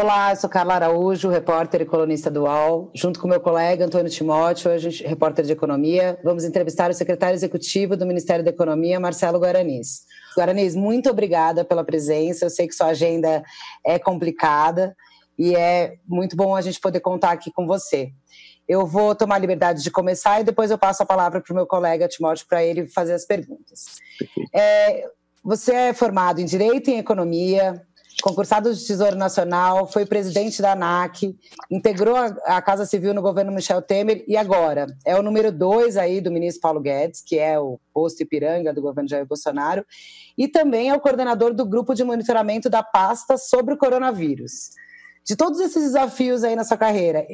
Olá, eu sou Carla Araújo, repórter e colunista do UOL. Junto com meu colega Antônio Timóteo, a gente, repórter de economia, vamos entrevistar o secretário executivo do Ministério da Economia, Marcelo Guaranis. Guaranis, muito obrigada pela presença. Eu sei que sua agenda é complicada e é muito bom a gente poder contar aqui com você. Eu vou tomar a liberdade de começar e depois eu passo a palavra para o meu colega Timóteo para ele fazer as perguntas. É, você é formado em Direito e em Economia, concursado de Tesouro Nacional, foi presidente da ANAC, integrou a Casa Civil no governo Michel Temer e agora é o número dois aí do ministro Paulo Guedes, que é o posto Ipiranga do governo Jair Bolsonaro, e também é o coordenador do grupo de monitoramento da pasta sobre o coronavírus. De todos esses desafios aí na sua carreira,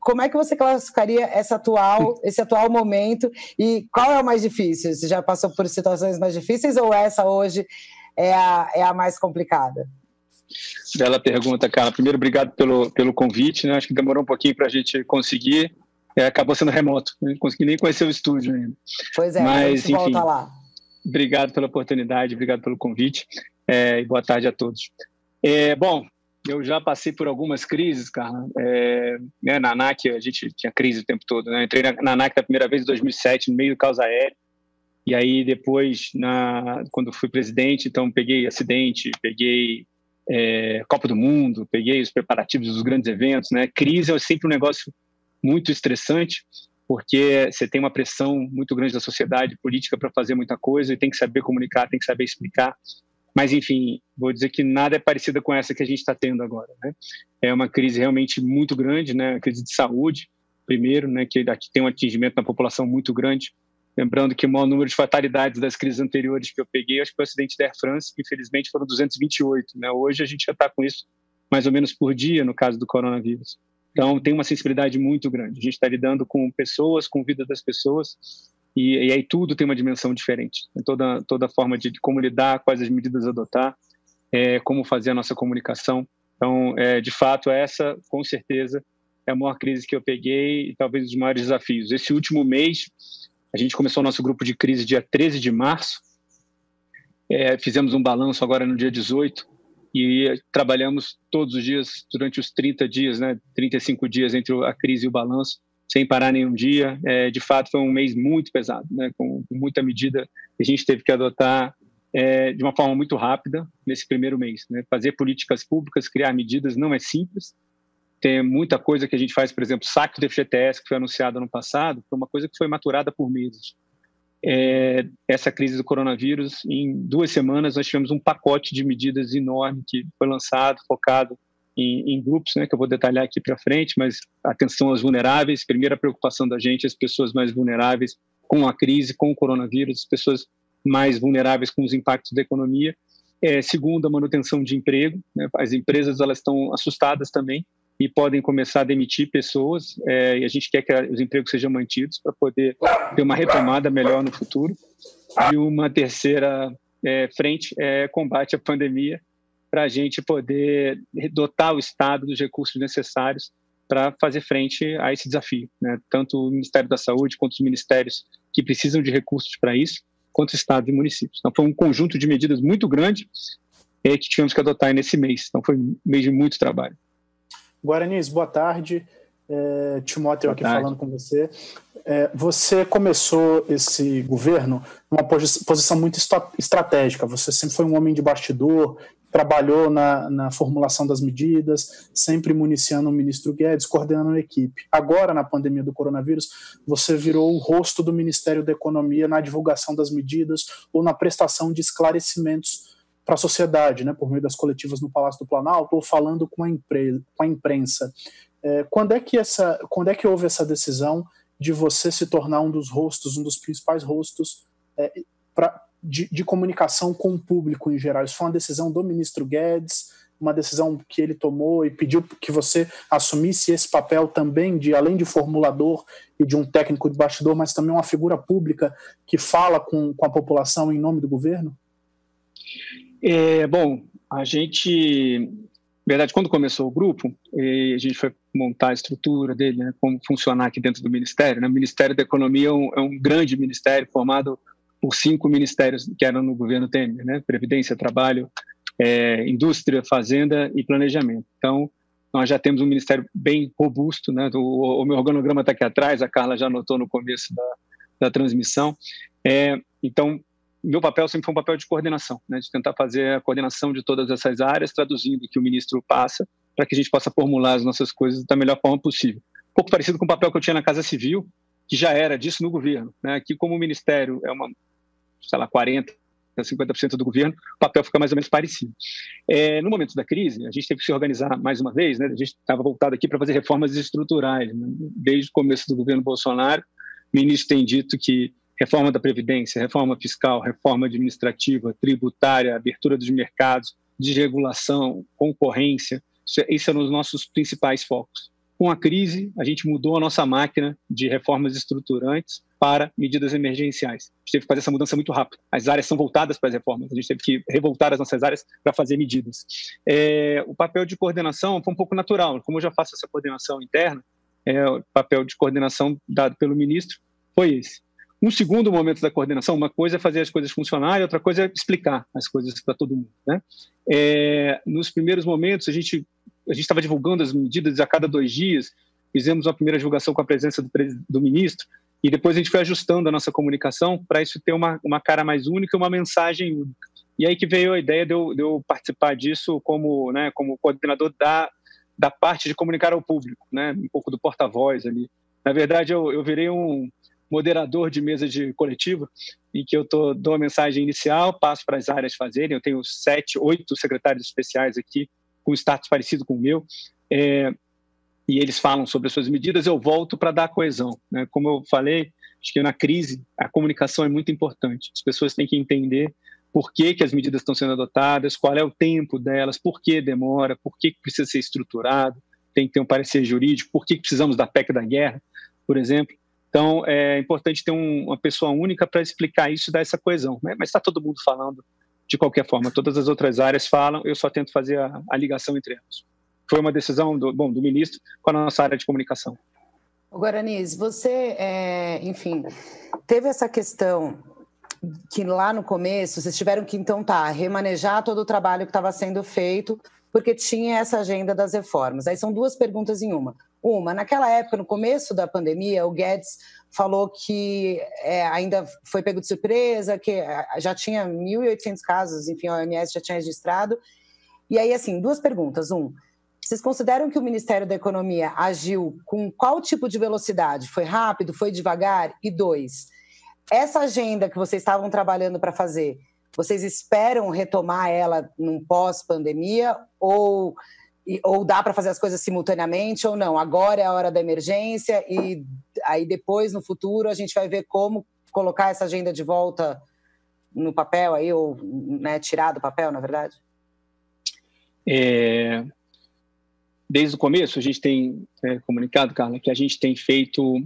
como é que você classificaria esse atual, esse atual momento e qual é o mais difícil? Você já passou por situações mais difíceis ou essa hoje é a, é a mais complicada? Bela pergunta, Carla. Primeiro, obrigado pelo, pelo convite. Né? Acho que demorou um pouquinho para a gente conseguir. É, acabou sendo remoto. Não consegui nem conhecer o estúdio ainda. Pois é, Mas, enfim, volta lá. Obrigado pela oportunidade, obrigado pelo convite. É, e boa tarde a todos. É, bom, eu já passei por algumas crises, Carla. É, né, na ANAC, a gente tinha crise o tempo todo. Né? Entrei na, na ANAC da primeira vez em 2007, no meio do caos aéreo. E aí, depois, na, quando fui presidente, então peguei acidente, peguei é, Copa do Mundo, peguei os preparativos dos grandes eventos, né? Crise é sempre um negócio muito estressante, porque você tem uma pressão muito grande da sociedade política para fazer muita coisa e tem que saber comunicar, tem que saber explicar. Mas, enfim, vou dizer que nada é parecida com essa que a gente está tendo agora. Né? É uma crise realmente muito grande, né? crise de saúde, primeiro, né? que tem um atingimento na população muito grande. Lembrando que o maior número de fatalidades das crises anteriores que eu peguei, acho que foi o acidente da Air France, que infelizmente foram 228. Né? Hoje a gente já está com isso mais ou menos por dia no caso do coronavírus. Então tem uma sensibilidade muito grande. A gente está lidando com pessoas, com a vida das pessoas, e, e, aí tudo tem uma dimensão diferente. Toda, toda forma de, de como lidar, quais as medidas adotar, é, como fazer a nossa comunicação. Então, é, de fato, essa, com certeza, é a maior crise que eu peguei e talvez os maiores desafios. Esse último mês, a gente começou o nosso grupo de crise dia 13 de março, é, fizemos um balanço agora no dia 18 e trabalhamos todos os dias durante os 30 dias, né, 35 dias entre a crise e o balanço, sem parar nenhum dia. É, de fato, foi um mês muito pesado, né, com, muita medida que a gente teve que adotar é, de uma forma muito rápida nesse primeiro mês. Né? Fazer políticas públicas, criar medidas não é simples, tem muita coisa que a gente faz, por exemplo, saque do FGTS, que foi anunciado ano passado, foi uma coisa que foi maturada por meses. É, essa crise do coronavírus, em duas semanas, nós tivemos um pacote de medidas enorme que foi lançado, focado em, em grupos, né, que eu vou detalhar aqui para frente, mas atenção aos vulneráveis, primeira preocupação da gente, as pessoas mais vulneráveis com a crise, com o coronavírus, as pessoas mais vulneráveis com os impactos da economia. É, segundo, a manutenção de emprego, né, as empresas elas estão assustadas também, e podem começar a demitir pessoas, é, e a gente quer que os empregos sejam mantidos para poder ter uma retomada melhor no futuro. E uma terceira é, frente é combate à pandemia, para a gente poder dotar o Estado dos recursos necessários para fazer frente a esse desafio. Né? Tanto o Ministério da Saúde quanto os ministérios que precisam de recursos para isso, quanto o Estado e municípios. Então, foi um conjunto de medidas muito grande é, que tivemos que adotar nesse mês. Então, foi um mês de muito trabalho. Guaranis, boa tarde. É, Timóteo boa aqui tarde. falando com você. É, você começou esse governo numa posição muito estratégica. Você sempre foi um homem de bastidor, trabalhou na, na, formulação das medidas, sempre municiando o ministro Guedes, coordenando a equipe. Agora, na pandemia do coronavírus, você virou o rosto do Ministério da Economia na divulgação das medidas ou na prestação de esclarecimentos para a sociedade, né, por meio das coletivas no Palácio do Planalto ou falando com a, empresa, com a imprensa. É, quando, é que essa, quando é que houve essa decisão de você se tornar um dos rostos, um dos principais rostos é, pra, de, de, comunicação com o público em geral? Isso foi uma decisão do ministro Guedes, uma decisão que ele tomou e pediu que você assumisse esse papel também de, além de formulador e de um técnico de bastidor, mas também uma figura pública que fala com, com a população em nome do governo? É, bom, a gente verdade, quando começou o grupo, a gente foi montar a estrutura dele, né, como funcionar aqui dentro do Ministério. Né? O Ministério da Economia é um, é um, grande ministério formado por cinco ministérios que eram no governo Temer, né? Previdência, Trabalho, é, Indústria, Fazenda e Planejamento. Então, nós já temos um ministério bem robusto, né? O, o meu organograma está aqui atrás, a Carla já anotou no começo da, da transmissão. É, então, meu papel sempre foi um papel de coordenação, né, de tentar fazer a coordenação de todas essas áreas, traduzindo o que o ministro passa, para que a gente possa formular as nossas coisas da melhor forma possível. Um pouco parecido com o papel que eu tinha na Casa Civil, que já era disso no governo. Né? Aqui, como o ministério é uma, sei lá, 40%, 50% do governo, o papel fica mais ou menos parecido. É, no momento da crise, a gente teve que se organizar mais uma vez, né? a gente estava voltado aqui para fazer reformas estruturais. Né? Desde o começo do governo Bolsonaro, o ministro tem dito que reforma da Previdência, reforma fiscal, reforma administrativa, tributária, abertura dos mercados, desregulação, concorrência, esses eram os nossos principais focos. Com a crise, a gente mudou a nossa máquina de reformas estruturantes para medidas emergenciais. A gente teve que fazer essa mudança muito rápido. As áreas são voltadas para as reformas, a gente teve que revoltar as nossas áreas para fazer medidas. É, o papel de coordenação foi um pouco natural. Como eu já faço essa coordenação interna, é, o papel de coordenação dado pelo ministro foi esse. Um segundo momento da coordenação, uma coisa é fazer as coisas funcionarem, outra coisa é explicar as coisas para todo mundo. Né? É, nos primeiros momentos, a gente a gente estava divulgando as medidas a cada dois dias, fizemos uma primeira divulgação com a presença do, do ministro, e depois a gente foi ajustando a nossa comunicação para isso ter uma, uma cara mais única e uma mensagem única. E aí que veio a ideia de eu, de eu participar disso como, né, como coordenador da, da parte de comunicar ao público, né, um pouco do porta-voz ali. Na verdade, eu, eu virei um, moderador de mesa de coletiva, em que eu tô, dou a mensagem inicial, passo para as áreas fazerem. Eu tenho sete, oito secretários especiais aqui, com status parecido com o meu, é, e eles falam sobre as suas medidas. Eu volto para dar coesão. Né? Como eu falei, acho que na crise a comunicação é muito importante. As pessoas têm que entender por que, que as medidas estão sendo adotadas, qual é o tempo delas, por que demora, por que precisa ser estruturado, tem que ter um parecer jurídico, por que precisamos da PEC da guerra, por exemplo. Então, é importante ter um, uma pessoa única para explicar isso e dar essa coesão. Né? Mas está todo mundo falando de qualquer forma. Todas as outras áreas falam, eu só tento fazer a, a ligação entre elas. Foi uma decisão do, bom, do ministro com a nossa área de comunicação. O Guaranis, você, é, enfim, teve essa questão que lá no começo vocês tiveram que, então, tá, remanejar todo o trabalho que estava sendo feito, porque tinha essa agenda das reformas. Aí são duas perguntas em uma. Uma, naquela época, no começo da pandemia, o Guedes falou que é, ainda foi pego de surpresa, que é, já tinha 1.800 casos, enfim, a OMS já tinha registrado. E aí, assim, duas perguntas. Um, vocês consideram que o Ministério da Economia agiu com qual tipo de velocidade? Foi rápido? Foi devagar? E dois, essa agenda que vocês estavam trabalhando para fazer, vocês esperam retomar ela num pós-pandemia ou ou dá para fazer as coisas simultaneamente ou não? Agora é a hora da emergência e aí depois, no futuro, a gente vai ver como colocar essa agenda de volta no papel aí, ou né, tirar do papel, na verdade? É... Desde o começo, a gente tem é, comunicado, Carla, que a gente tem feito.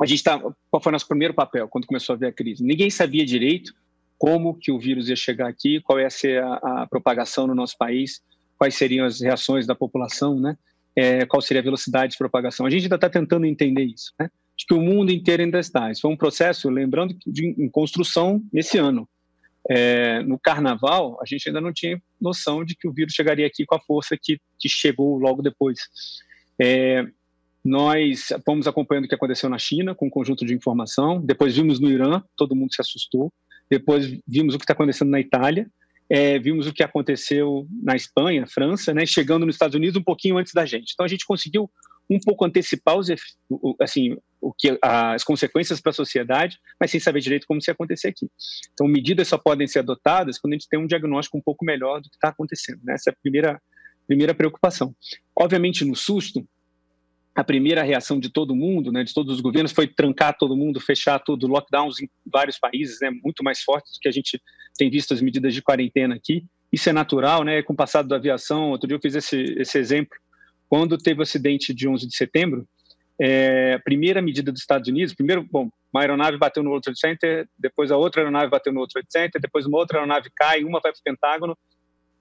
A gente tá... Qual foi o nosso primeiro papel quando começou a ver a crise? Ninguém sabia direito como que o vírus ia chegar aqui, qual ia ser a, a propagação no nosso país quais seriam as reações da população, né? É, qual seria a velocidade de propagação. A gente ainda está tentando entender isso, né? Acho que o mundo inteiro ainda está. Isso foi um processo, lembrando, de, em construção nesse ano. É, no carnaval, a gente ainda não tinha noção de que o vírus chegaria aqui com a força que, que chegou logo depois. É, nós fomos acompanhando o que aconteceu na China, com um conjunto de informação. Depois vimos no Irã, todo mundo se assustou. Depois vimos o que está acontecendo na Itália. É, vimos o que aconteceu na Espanha, França, né, chegando nos Estados Unidos um pouquinho antes da gente. Então a gente conseguiu um pouco antecipar os, assim, o que, as consequências para a sociedade, mas sem saber direito como se acontecer aqui. Então medidas só podem ser adotadas quando a gente tem um diagnóstico um pouco melhor do que está acontecendo. Né? Essa é a primeira, primeira preocupação. Obviamente, no susto, a primeira reação de todo mundo, né, de todos os governos, foi trancar todo mundo, fechar tudo, lockdowns em vários países, né, muito mais fortes do que a gente tem visto as medidas de quarentena aqui. Isso é natural, né, com o passado da aviação. Outro dia eu fiz esse, esse exemplo. Quando teve o acidente de 11 de setembro, é, a primeira medida dos Estados Unidos, primeiro, bom, uma aeronave bateu no World Trade Center, depois a outra aeronave bateu no World Trade Center, depois uma outra aeronave cai, uma vai para o Pentágono,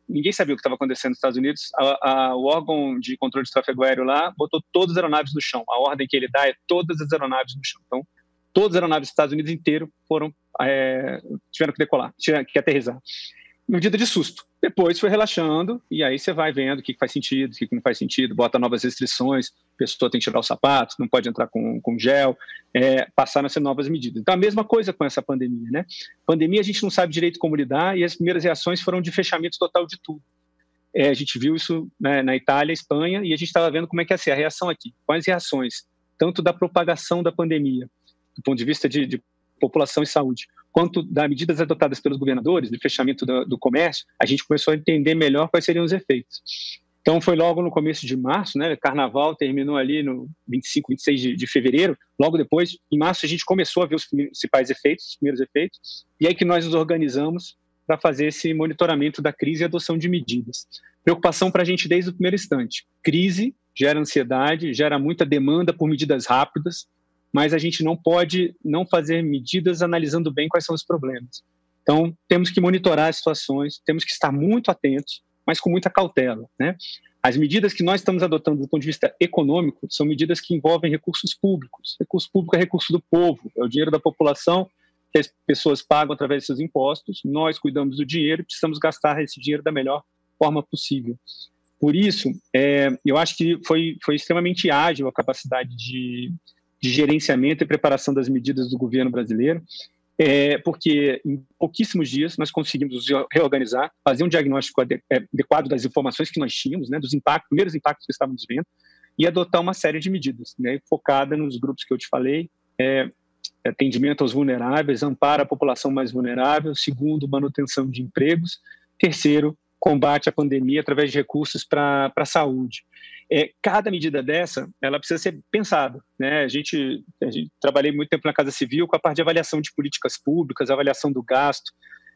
ninguém sabia o que estava acontecendo nos Estados Unidos. A, a, o órgão de controle de tráfego aéreo lá botou todas as aeronaves no chão. A ordem que ele dá é todas as aeronaves no chão. Então, todas as aeronaves dos Estados Unidos inteiro foram é, tiveram que decolar, tiveram que aterrizar medida de susto. Depois foi relaxando e aí você vai vendo o que faz sentido, o que não faz sentido, bota novas restrições, a pessoa tem que tirar o sapato, não pode entrar com, com gel, é, passaram a ser novas medidas. Então a mesma coisa com essa pandemia, né? Pandemia a gente não sabe direito como lidar e as primeiras reações foram de fechamento total de tudo. É, a gente viu isso né, na Itália, Espanha e a gente estava vendo como é que ia ser a reação aqui. Quais reações? Tanto da propagação da pandemia, do ponto de vista de, de população e saúde, quanto das medidas adotadas pelos governadores, de fechamento do, do, comércio, a gente começou a entender melhor quais seriam os efeitos. Então, foi logo no começo de março, né? Carnaval terminou ali no 25, 26 de, de fevereiro. Logo depois, em março, a gente começou a ver os principais efeitos, os primeiros efeitos, e aí que nós nos organizamos para fazer esse monitoramento da crise e adoção de medidas. Preocupação para a gente desde o primeiro instante. Crise gera ansiedade, gera muita demanda por medidas rápidas, mas a gente não pode não fazer medidas analisando bem quais são os problemas. Então, temos que monitorar as situações, temos que estar muito atentos, mas com muita cautela. Né? As medidas que nós estamos adotando do ponto de vista econômico são medidas que envolvem recursos públicos. Recurso público é recurso do povo, é o dinheiro da população que as pessoas pagam através de seus impostos. Nós cuidamos do dinheiro e precisamos gastar esse dinheiro da melhor forma possível. Por isso, é, eu acho que foi, foi extremamente ágil a capacidade de, de gerenciamento e preparação das medidas do governo brasileiro, é, porque em pouquíssimos dias nós conseguimos nos reorganizar, fazer um diagnóstico é, adequado das informações que nós tínhamos, né, dos impactos, primeiros impactos que estávamos vendo, e adotar uma série de medidas, né, focada nos grupos que eu te falei, é, atendimento aos vulneráveis, amparo à população mais vulnerável, segundo, manutenção de empregos, terceiro, combate à pandemia através de recursos para a saúde. É, cada medida dessa, ela precisa ser pensada. Né? A, gente, a gente trabalhei muito tempo na Casa Civil com a parte de avaliação de políticas públicas, avaliação do gasto.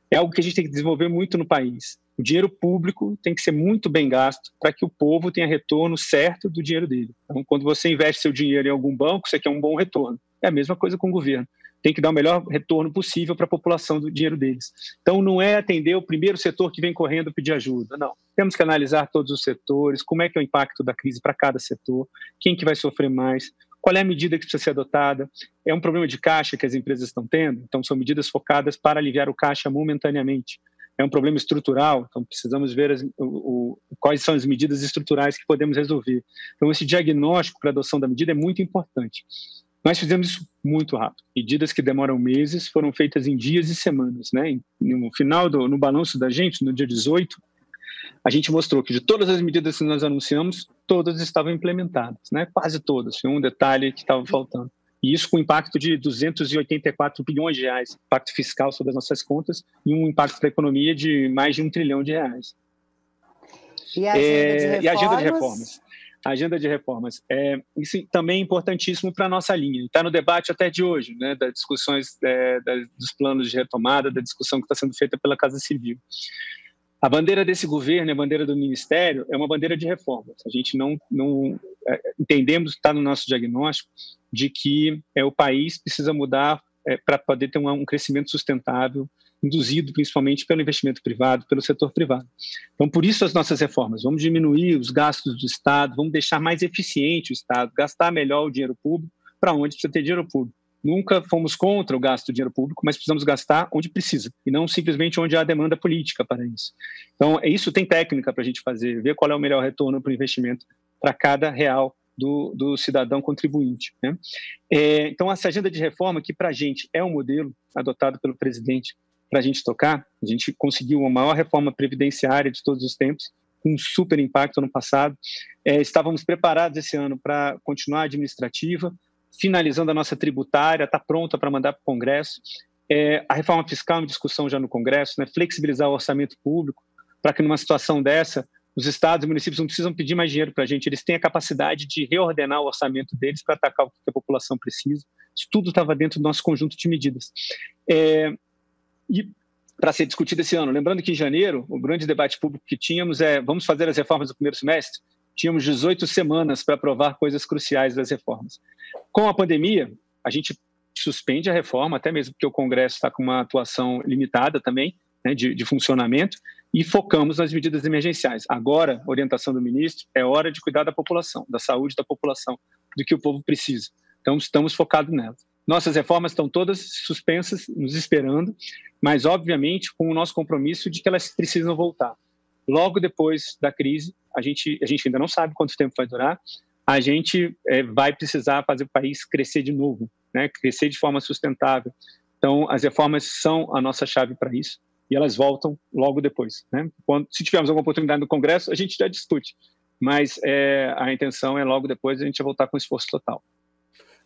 É algo que a gente tem que desenvolver muito no país. O dinheiro público tem que ser muito bem gasto para que o povo tenha retorno certo do dinheiro dele. Então, quando você investe seu dinheiro em algum banco, você quer um bom retorno. É a mesma coisa com o governo tem que dar o melhor retorno possível para a população do dinheiro deles. Então, não é atender o primeiro setor que vem correndo pedir ajuda, não. Temos que analisar todos os setores, como é que é o impacto da crise para cada setor, quem que vai sofrer mais, qual é a medida que precisa ser adotada. É um problema de caixa que as empresas estão tendo, então são medidas focadas para aliviar o caixa momentaneamente. É um problema estrutural, então precisamos ver as, o, o, quais são as medidas estruturais que podemos resolver. Então, esse diagnóstico para adoção da medida é muito importante. Nós fizemos isso muito rápido. Medidas que demoram meses foram feitas em dias e semanas. Né? No final, do, no balanço da gente, no dia 18, a gente mostrou que de todas as medidas que nós anunciamos, todas estavam implementadas, né? quase todas. Foi um detalhe que estava faltando. E isso com impacto de 284 bilhões de reais, impacto fiscal sobre as nossas contas, e um impacto para a economia de mais de um trilhão de reais. E a agenda, é, de, reformas? E a agenda de reformas? Agenda de reformas. É, isso também é importantíssimo para a nossa linha. Está no debate até de hoje, né, das discussões é, dos planos de retomada, da discussão que está sendo feita pela Casa Civil. A bandeira desse governo, a bandeira do Ministério, é uma bandeira de reformas. A gente não, não é, entendemos, está no nosso diagnóstico, de que é, o país precisa mudar é, para poder ter um, um crescimento sustentável, induzido principalmente pelo investimento privado, pelo setor privado. Então, por isso as nossas reformas. Vamos diminuir os gastos do Estado, vamos deixar mais eficiente o Estado, gastar melhor o dinheiro público para onde precisa ter dinheiro público. Nunca fomos contra o gasto do dinheiro público, mas precisamos gastar onde precisa e não simplesmente onde há demanda política para isso. Então, é isso tem técnica para a gente fazer, ver qual é o melhor retorno para o investimento para cada real do, do, cidadão contribuinte. Né? É, então, essa agenda de reforma, que para a gente é um modelo adotado pelo presidente para a gente tocar. A gente conseguiu a maior reforma previdenciária de todos os tempos, com um super impacto no passado. É, estávamos preparados esse ano para continuar a administrativa, finalizando a nossa tributária, está pronta para mandar para o Congresso. É, a reforma fiscal em discussão já no Congresso, né, flexibilizar o orçamento público, para que numa situação dessa, os estados e municípios não precisam pedir mais dinheiro para a gente, eles têm a capacidade de reordenar o orçamento deles para atacar o que a população precisa. Isso tudo estava dentro do nosso conjunto de medidas. É, e para ser discutido esse ano. Lembrando que em janeiro, o grande debate público que tínhamos é vamos fazer as reformas do primeiro semestre? Tínhamos 18 semanas para aprovar coisas cruciais das reformas. Com a pandemia, a gente suspende a reforma, até mesmo porque o Congresso está com uma atuação limitada também, né, de, de funcionamento e focamos nas medidas emergenciais. Agora, orientação do ministro, é hora de cuidar da população, da saúde da população, do que o povo precisa. Então, estamos focados nelas. Nossas reformas estão todas suspensas, nos esperando, mas, obviamente, com o nosso compromisso de que elas precisam voltar. Logo depois da crise, a gente, a gente ainda não sabe quanto tempo vai durar, a gente é, vai precisar fazer o país crescer de novo, né? crescer de forma sustentável. Então, as reformas são a nossa chave para isso e elas voltam logo depois. Né? Quando, se tivermos alguma oportunidade no Congresso, a gente já discute, mas é, a intenção é logo depois a gente voltar com esforço total.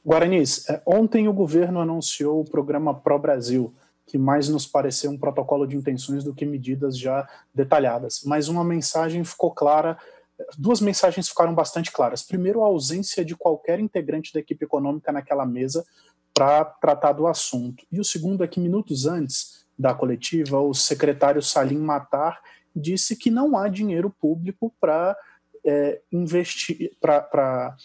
Guaranis, é, ontem o governo anunciou o programa Pro Brasil, que mais nos pareceu um protocolo de intenções do que medidas já detalhadas. Mas uma mensagem ficou clara, duas mensagens ficaram bastante claras. Primeiro, a ausência de qualquer integrante da equipe econômica naquela mesa para tratar do assunto. E o segundo é que minutos antes da coletiva, o secretário Salim Matar disse que não há dinheiro público para é, investir, para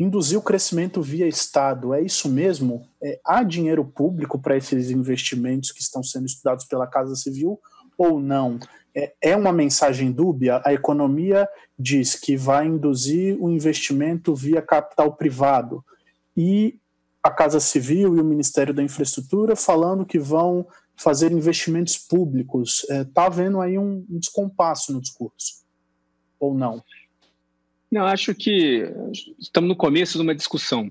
induzir o crescimento via Estado. É isso mesmo? É, há dinheiro público para esses investimentos que estão sendo estudados pela Casa Civil ou não? É, é uma mensagem dúbia? A economia diz que vai induzir o investimento via capital privado e a Casa Civil e o Ministério da Infraestrutura falando que vão fazer investimentos públicos. Está é, tá havendo aí um, um descompasso no discurso, ou não? Não, acho que estamos no começo de uma discussão.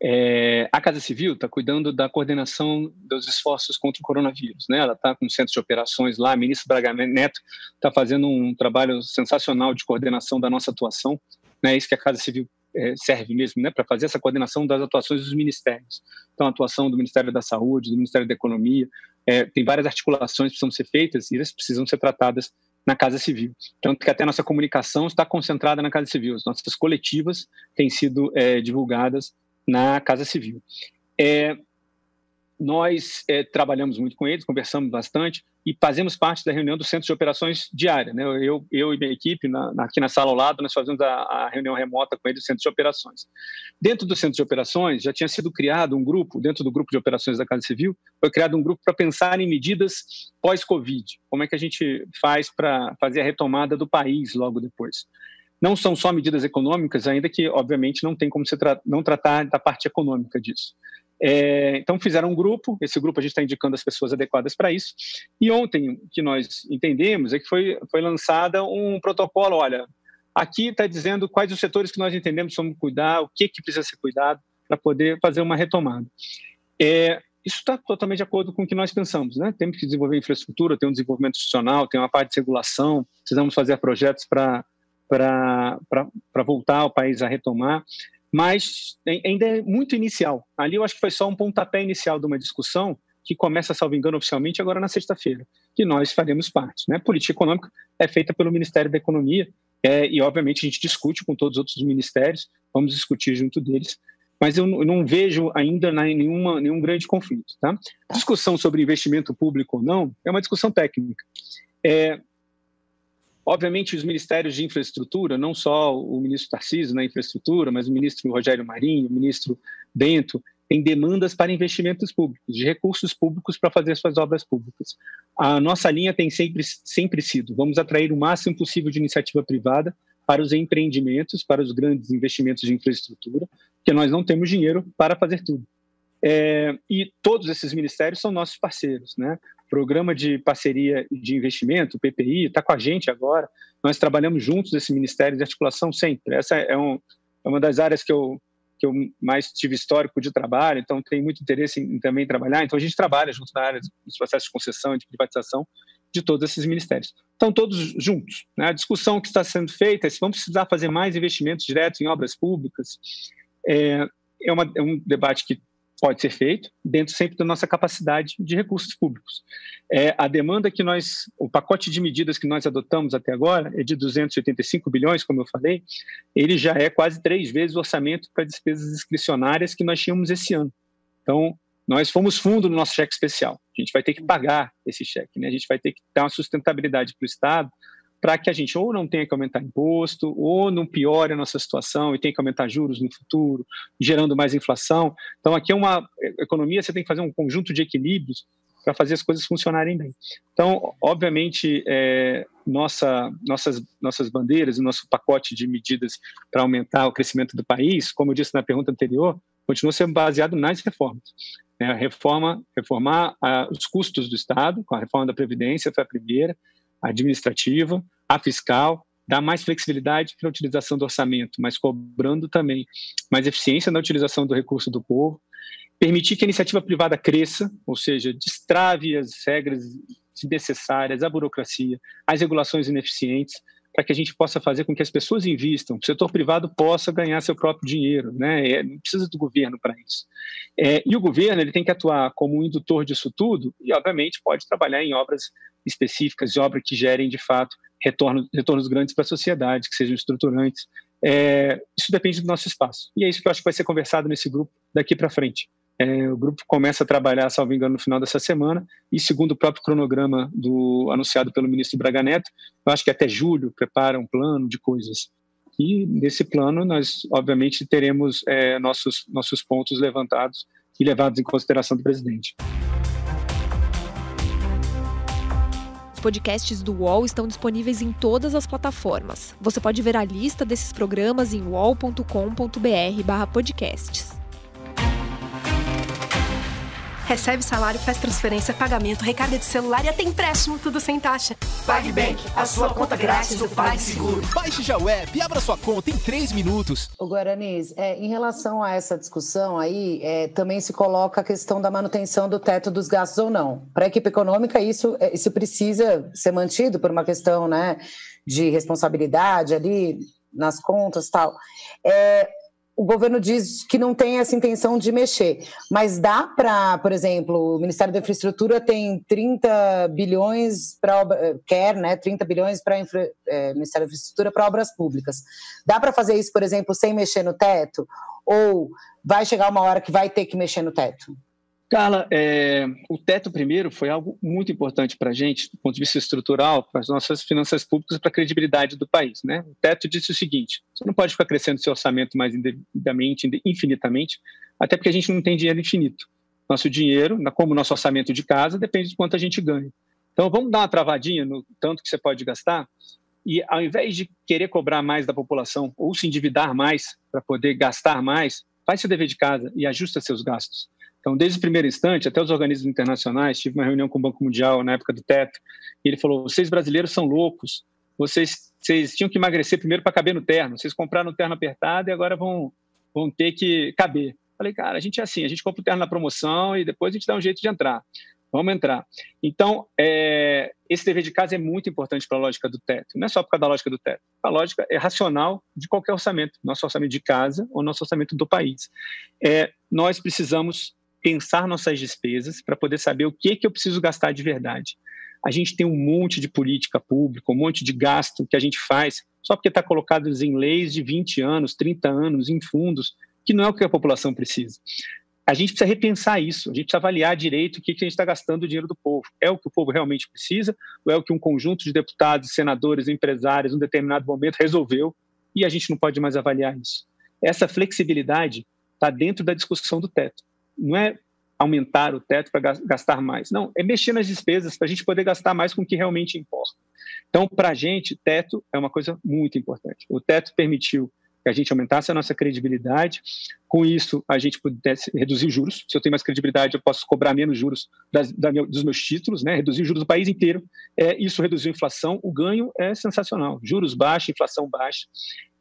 É, a Casa Civil está cuidando da coordenação dos esforços contra o coronavírus. Né? Ela está com o centro de operações lá. A ministra Braga Neto está fazendo um trabalho sensacional de coordenação da nossa atuação. É né? isso que a Casa Civil é, serve mesmo né? para fazer essa coordenação das atuações dos ministérios. Então, a atuação do Ministério da Saúde, do Ministério da Economia, é, tem várias articulações que precisam ser feitas e elas precisam ser tratadas na Casa Civil. Tanto que até nossa comunicação está concentrada na Casa Civil. As nossas coletivas têm sido é, divulgadas na Casa Civil. É, nós é, trabalhamos muito com eles, conversamos bastante e fazemos parte da reunião do Centro de Operações diária. Né? Eu, eu e minha equipe, na, aqui na sala ao lado, nós fazemos a, a, reunião remota com eles do Centro de Operações. Dentro do Centro de Operações, já tinha sido criado um grupo, dentro do grupo de operações da Casa Civil, foi criado um grupo para pensar em medidas pós-Covid. Como é que a gente faz para fazer a retomada do país logo depois? Não são só medidas econômicas, ainda que, obviamente, não tem como se tra não tratar da parte econômica disso. É, então fizeram um grupo, esse grupo a gente está indicando as pessoas adequadas para isso. E ontem o que nós entendemos é que foi, foi lançada um protocolo, olha, aqui está dizendo quais os setores que nós entendemos vamos cuidar, o que, que precisa ser cuidado para poder fazer uma retomada. É, isso está totalmente de acordo com o que nós pensamos, né? Temos que desenvolver infraestrutura, ter um desenvolvimento institucional, tem uma parte de regulação, precisamos fazer projetos para voltar o país a retomar mas ainda é muito inicial. Ali eu acho que foi só um pontapé inicial de uma discussão que começa, salvo engano, oficialmente agora na sexta-feira, que nós faremos parte. Né? Política econômica é feita pelo Ministério da Economia é, e, obviamente, a gente discute com todos os outros ministérios, vamos discutir junto deles, mas eu não vejo ainda nenhuma, nenhum grande conflito. Tá? Discussão sobre investimento público ou não é uma discussão técnica. É, Obviamente, os ministérios de infraestrutura, não só o ministro Tarcísio na infraestrutura, mas o ministro Rogério Marinho, o ministro Bento, têm demandas para investimentos públicos, de recursos públicos para fazer suas obras públicas. A nossa linha tem sempre, sempre sido: vamos atrair o máximo possível de iniciativa privada para os empreendimentos, para os grandes investimentos de infraestrutura, porque nós não temos dinheiro para fazer tudo. É, e todos esses ministérios são nossos parceiros. Né? Programa de Parceria de Investimento, PPI, está com a gente agora. Nós trabalhamos juntos esse Ministério de Articulação sempre. Essa é, um, é uma das áreas que eu, que eu mais tive histórico de trabalho, então tenho muito interesse em, em também trabalhar. Então a gente trabalha junto na área dos processos de concessão e de privatização de todos esses ministérios. Estão todos juntos. Né? A discussão que está sendo feita é se vamos precisar fazer mais investimentos diretos em obras públicas. É, é, uma, é um debate que pode ser feito dentro sempre da nossa capacidade de recursos públicos. É, a demanda que nós, o pacote de medidas que nós adotamos até agora é de 285 bilhões, como eu falei, ele já é quase três vezes o orçamento para despesas discricionárias que nós tínhamos esse ano. Então, nós fomos fundo no nosso cheque especial. A gente vai ter que pagar esse cheque, né? A gente vai ter que dar uma sustentabilidade para o Estado para que a gente ou não tenha que aumentar imposto, ou não piore a nossa situação e tenha que aumentar juros no futuro, gerando mais inflação. Então, aqui é uma economia, você tem que fazer um conjunto de equilíbrios para fazer as coisas funcionarem bem. Então, obviamente, é, nossa, nossas, nossas bandeiras, o nosso pacote de medidas para aumentar o crescimento do país, como eu disse na pergunta anterior, continua sendo baseado nas reformas. É, a reforma, reformar a, os custos do Estado, com a reforma da Previdência foi a primeira, administrativa, a fiscal, dar mais flexibilidade para a utilização do orçamento, mas cobrando também mais eficiência na utilização do recurso do povo, permitir que a iniciativa privada cresça, ou seja, destrave as regras desnecessárias, a burocracia, as regulações ineficientes, para que a gente possa fazer com que as pessoas invistam, o setor privado possa ganhar seu próprio dinheiro, né? É, não precisa do governo para isso. É, e o governo ele tem que atuar como um indutor disso tudo e, obviamente, pode trabalhar em obras específicas, obras que gerem, de fato, retornos, retornos grandes para a sociedade, que sejam estruturantes. É, isso depende do nosso espaço. E é isso que eu acho que vai ser conversado nesse grupo daqui para frente. É, o grupo começa a trabalhar, salvo engano, no final dessa semana, e segundo o próprio cronograma do, anunciado pelo ministro Braga Neto, eu acho que até julho prepara um plano de coisas. E nesse plano nós, obviamente, teremos é, nossos, nossos pontos levantados e levados em consideração do presidente. Os podcasts do UOL estão disponíveis em todas as plataformas. Você pode ver a lista desses programas em uol.com.br/podcasts. Recebe salário, faz transferência, pagamento, recarga de celular e até empréstimo, tudo sem taxa. PagBank, a sua conta grátis do PagSeguro. Baixe já o app e abra sua conta em 3 minutos. O Guaranis, é, em relação a essa discussão aí, é, também se coloca a questão da manutenção do teto dos gastos ou não. Para a equipe econômica, isso, é, isso precisa ser mantido por uma questão né, de responsabilidade ali nas contas tal. É, o governo diz que não tem essa intenção de mexer, mas dá para, por exemplo, o Ministério da Infraestrutura tem 30 bilhões para quer, né, 30 bilhões para é, Ministério da Infraestrutura para obras públicas. Dá para fazer isso, por exemplo, sem mexer no teto? Ou vai chegar uma hora que vai ter que mexer no teto? Carla, é, o teto primeiro foi algo muito importante para a gente, do ponto de vista estrutural, para as nossas finanças públicas, para a credibilidade do país. Né? O teto disse o seguinte: você não pode ficar crescendo seu orçamento mais indevidamente, infinitamente, até porque a gente não tem dinheiro infinito. Nosso dinheiro, como nosso orçamento de casa, depende de quanto a gente ganha. Então vamos dar uma travadinha no tanto que você pode gastar e ao invés de querer cobrar mais da população ou se endividar mais para poder gastar mais, faz seu dever de casa e ajusta seus gastos. Então, desde o primeiro instante, até os organismos internacionais, tive uma reunião com o Banco Mundial na época do teto, e ele falou: vocês brasileiros são loucos, vocês, vocês tinham que emagrecer primeiro para caber no terno, vocês compraram o terno apertado e agora vão, vão ter que caber. Falei, cara, a gente é assim, a gente compra o terno na promoção e depois a gente dá um jeito de entrar. Vamos entrar. Então, é, esse dever de casa é muito importante para a lógica do teto. Não é só por causa da lógica do teto. A lógica é racional de qualquer orçamento, nosso orçamento de casa ou nosso orçamento do país. É, nós precisamos pensar nossas despesas para poder saber o que, que eu preciso gastar de verdade. A gente tem um monte de política pública, um monte de gasto que a gente faz só porque está colocado em leis de 20 anos, 30 anos, em fundos, que não é o que a população precisa. A gente precisa repensar isso, a gente precisa avaliar direito o que, que a gente está gastando o dinheiro do povo. É o que o povo realmente precisa ou é o que um conjunto de deputados, senadores, empresários, em um determinado momento resolveu e a gente não pode mais avaliar isso. Essa flexibilidade está dentro da discussão do teto não é aumentar o teto para gastar mais. Não, é mexer nas despesas para a gente poder gastar mais com o que realmente importa. Então, para a gente, teto é uma coisa muito importante. O teto permitiu que a gente aumentasse a nossa credibilidade. Com isso, a gente pudesse reduzir os juros. Se eu tenho mais credibilidade, eu posso cobrar menos juros das, da meu, dos meus títulos, né? reduzir os juros do país inteiro. É, isso reduziu a inflação. O ganho é sensacional. Juros baixos, inflação baixa.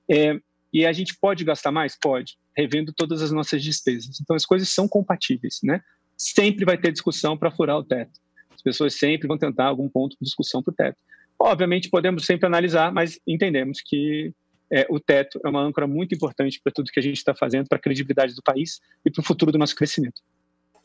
É, e a gente pode gastar mais? Pode, revendo todas as nossas despesas. Então as coisas são compatíveis, né? Sempre vai ter discussão para furar o teto. As pessoas sempre vão tentar algum ponto de discussão para o teto. Obviamente podemos sempre analisar, mas entendemos que é, o teto é uma âncora muito importante para tudo que a gente está fazendo, para a credibilidade do país e para o futuro do nosso crescimento.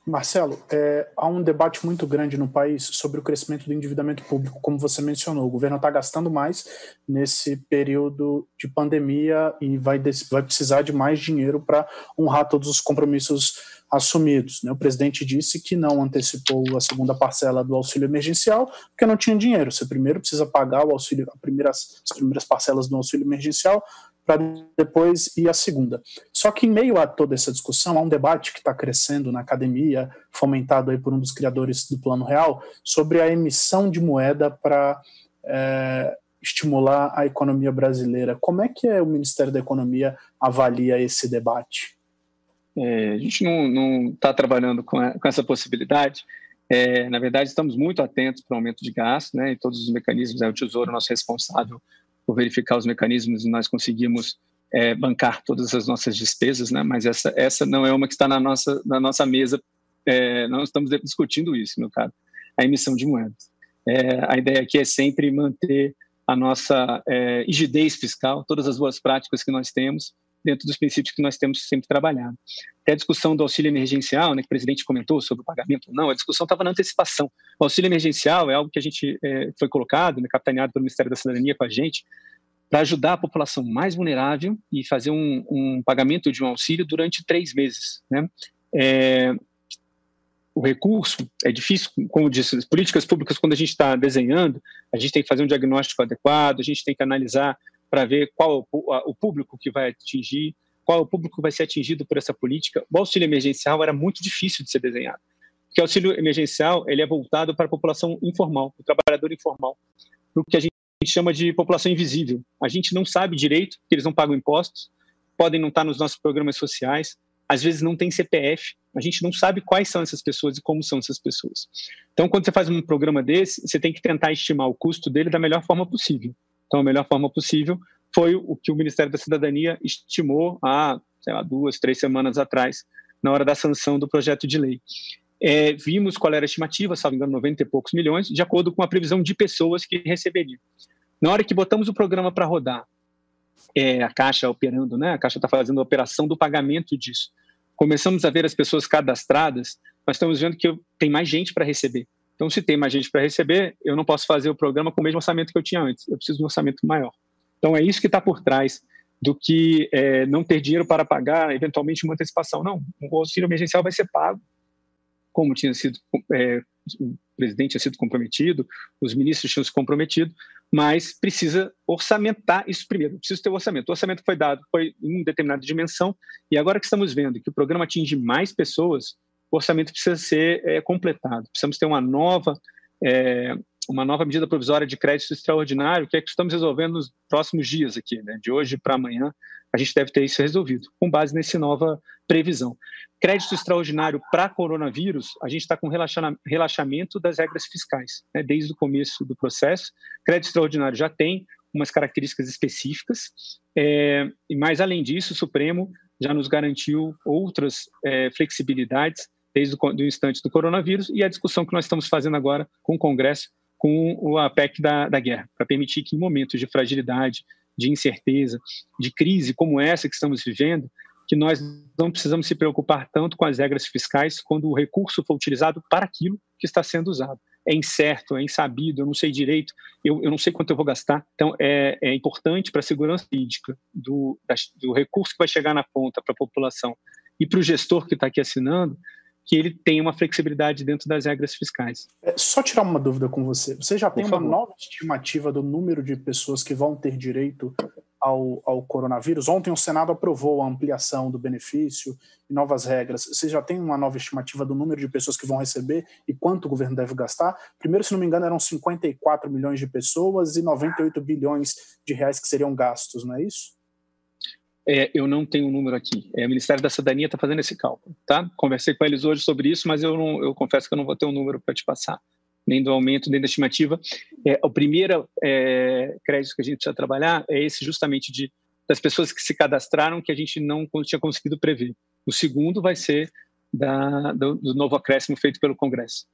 Marcelo, é, há um debate muito grande no país sobre o crescimento do endividamento público, como você mencionou. O governo está gastando mais nesse período de pandemia e vai, vai precisar de mais dinheiro para honrar todos os compromissos assumidos. Né? O presidente disse que não antecipou a segunda parcela do auxílio emergencial porque não tinha dinheiro. Você primeiro precisa pagar o auxílio, primeiras, as primeiras parcelas do auxílio emergencial para depois ir à segunda. Só que em meio a toda essa discussão, há um debate que está crescendo na academia, fomentado aí por um dos criadores do Plano Real, sobre a emissão de moeda para é, estimular a economia brasileira. Como é que é, o Ministério da Economia avalia esse debate? É, a gente não está trabalhando com, a, com, essa possibilidade. É, na verdade, estamos muito atentos para o aumento de gasto, né, e todos os mecanismos. É o Tesouro nosso responsável por verificar os mecanismos e nós conseguimos é, bancar todas as nossas despesas, né? Mas essa essa não é uma que está na nossa na nossa mesa. É, não estamos discutindo isso, meu caro. A emissão de moedas. É, a ideia aqui é sempre manter a nossa é, rigidez fiscal, todas as boas práticas que nós temos dentro dos princípios que nós temos sempre trabalhado. Até a discussão do auxílio emergencial, né, que o presidente comentou sobre o pagamento ou não, a discussão estava na antecipação. O auxílio emergencial é algo que a gente é, foi colocado, né, capitaneado pelo Ministério da Cidadania com a gente, para ajudar a população mais vulnerável e fazer um, um, pagamento de um auxílio durante três meses. Né? É, o recurso é difícil, como disse, as políticas públicas, quando a gente está desenhando, a gente tem que fazer um diagnóstico adequado, a gente tem que analisar para ver qual o público que vai atingir, qual o público que vai ser atingido por essa política. O auxílio emergencial era muito difícil de ser desenhado, porque o auxílio emergencial ele é voltado para a população informal, o trabalhador informal, o que a gente chama de população invisível. A gente não sabe direito, que eles não pagam impostos, podem não estar nos nossos programas sociais, às vezes não tem CPF, a gente não sabe quais são essas pessoas e como são essas pessoas. Então, quando você faz um programa desse, você tem que tentar estimar o custo dele da melhor forma possível. Então, a melhor forma possível foi o que o Ministério da Cidadania estimou há, sei lá, duas, três semanas atrás, na hora da sanção do projeto de lei. É, vimos qual era a estimativa, salvo engano, 90 e poucos milhões, de acordo com a previsão de pessoas que receberiam. Na hora que botamos o programa para rodar, é, a Caixa operando, né? A Caixa está fazendo a operação do pagamento disso. Começamos a ver as pessoas cadastradas, nós estamos vendo que tem mais gente para receber. Então, se tem mais gente para receber, eu não posso fazer o programa com o mesmo orçamento que eu tinha antes. Eu preciso de um orçamento maior. Então, é isso que está por trás do que é, não ter dinheiro para pagar, eventualmente, uma antecipação. Não, o auxílio emergencial vai ser pago, como tinha sido, é, o presidente tinha sido comprometido, os ministros tinham se comprometido, mas precisa orçamentar isso primeiro. Precisa ter o orçamento. O orçamento foi dado, foi em determinada dimensão, e agora que estamos vendo que o programa atinge mais pessoas, o orçamento precisa ser é, completado. Precisamos ter uma nova, é, uma nova medida provisória de crédito extraordinário, que é que estamos resolvendo nos próximos dias aqui, né? de hoje para amanhã, a gente deve ter isso resolvido, com base nessa nova previsão. Crédito extraordinário para coronavírus, a gente está com relaxamento das regras fiscais, né? desde o começo do processo. Crédito extraordinário já tem umas características específicas, é, mais além disso, o Supremo já nos garantiu outras é, flexibilidades desde o instante do coronavírus e a discussão que nós estamos fazendo agora com o Congresso, com o APEC da, da guerra, para permitir que em momentos de fragilidade, de incerteza, de crise como essa que estamos vivendo, que nós não precisamos se preocupar tanto com as regras fiscais quando o recurso for utilizado para aquilo que está sendo usado. É incerto, é insabido, eu não sei direito, eu, eu não sei quanto eu vou gastar. Então, é, é importante para a segurança jurídica do, do recurso que vai chegar na ponta para a população e para o gestor que está aqui assinando, que ele tenha uma flexibilidade dentro das regras fiscais. É, só tirar uma dúvida com você. Você já tem uma nova estimativa do número de pessoas que vão ter direito ao, ao, coronavírus? Ontem o Senado aprovou a ampliação do benefício e novas regras. Você já tem uma nova estimativa do número de pessoas que vão receber e quanto o governo deve gastar? Primeiro, se não me engano, eram 54 milhões de pessoas e 98 bilhões de reais que seriam gastos, não é isso? É, eu não tenho um número aqui. É, o Ministério da Cidadania está fazendo esse cálculo, tá? Conversei com eles hoje sobre isso, mas eu, não, eu confesso que eu não vou ter um número para te passar, nem do aumento, nem da estimativa. É, o primeiro é, crédito que a gente precisa trabalhar é esse justamente de das pessoas que se cadastraram que a gente não tinha conseguido prever. O segundo vai ser da, do, do novo acréscimo feito pelo Congresso.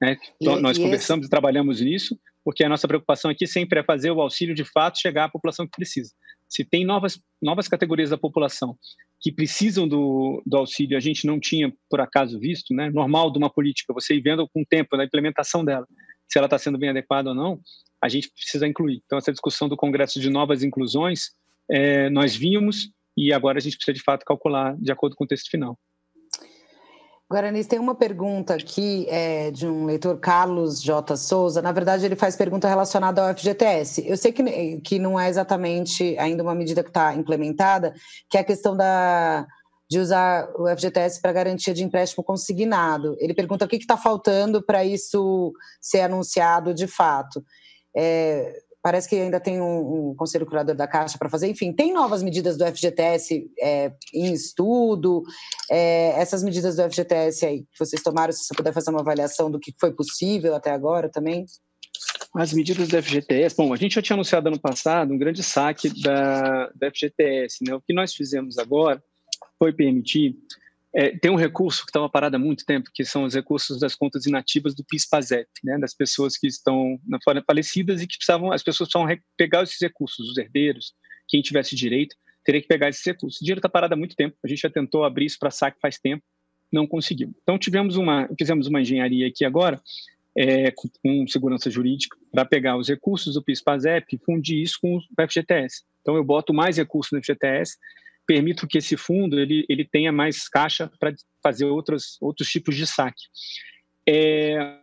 Né? Então, nós e conversamos esse... e trabalhamos nisso, porque a nossa preocupação aqui sempre é fazer o auxílio de fato chegar à população que precisa se tem novas, novas categorias da população que precisam do, do auxílio, a gente não tinha, por acaso, visto, né? normal de uma política, você ir vendo com o tempo, na implementação dela, se ela está sendo bem adequada ou não, a gente precisa incluir. Então, essa discussão do Congresso de novas inclusões, é, nós vimos e agora a gente precisa, de fato, calcular de acordo com o texto final. Guaranis, tem uma pergunta aqui é, de um leitor, Carlos J. Souza. Na verdade, ele faz pergunta relacionada ao FGTS. Eu sei que, que não é exatamente ainda uma medida que está implementada, que é a questão da, de usar o FGTS para garantia de empréstimo consignado. Ele pergunta o que está faltando para isso ser anunciado de fato. É, parece que ainda tem um, um conselho curador da Caixa para fazer. Enfim, tem novas medidas do FGTS é, em estudo. É, essas medidas do FGTS aí que vocês tomaram, se você puder fazer uma avaliação do que foi possível até agora também. As medidas do FGTS, bom, a gente já tinha anunciado ano passado um grande saque da, da FGTS. Né? O que nós fizemos agora foi permitir é, tem um recurso que estava parado há muito tempo, que são os recursos das contas inativas do PIS-PASEP, né, das pessoas que estão na fora falecidas e que precisavam, as pessoas precisavam pegar esses recursos, os herdeiros, quem tivesse direito, teria que pegar esses recursos. O dinheiro está parado há muito tempo, a gente já tentou abrir isso para saque faz tempo, não conseguiu. Então tivemos uma, fizemos uma engenharia aqui agora, é, com segurança jurídica, para pegar os recursos do PIS-PASEP e fundir isso com o FGTS. Então eu boto mais recursos no FGTS permito que esse fundo ele, ele tenha mais caixa para fazer outros, outros tipos de saque. É,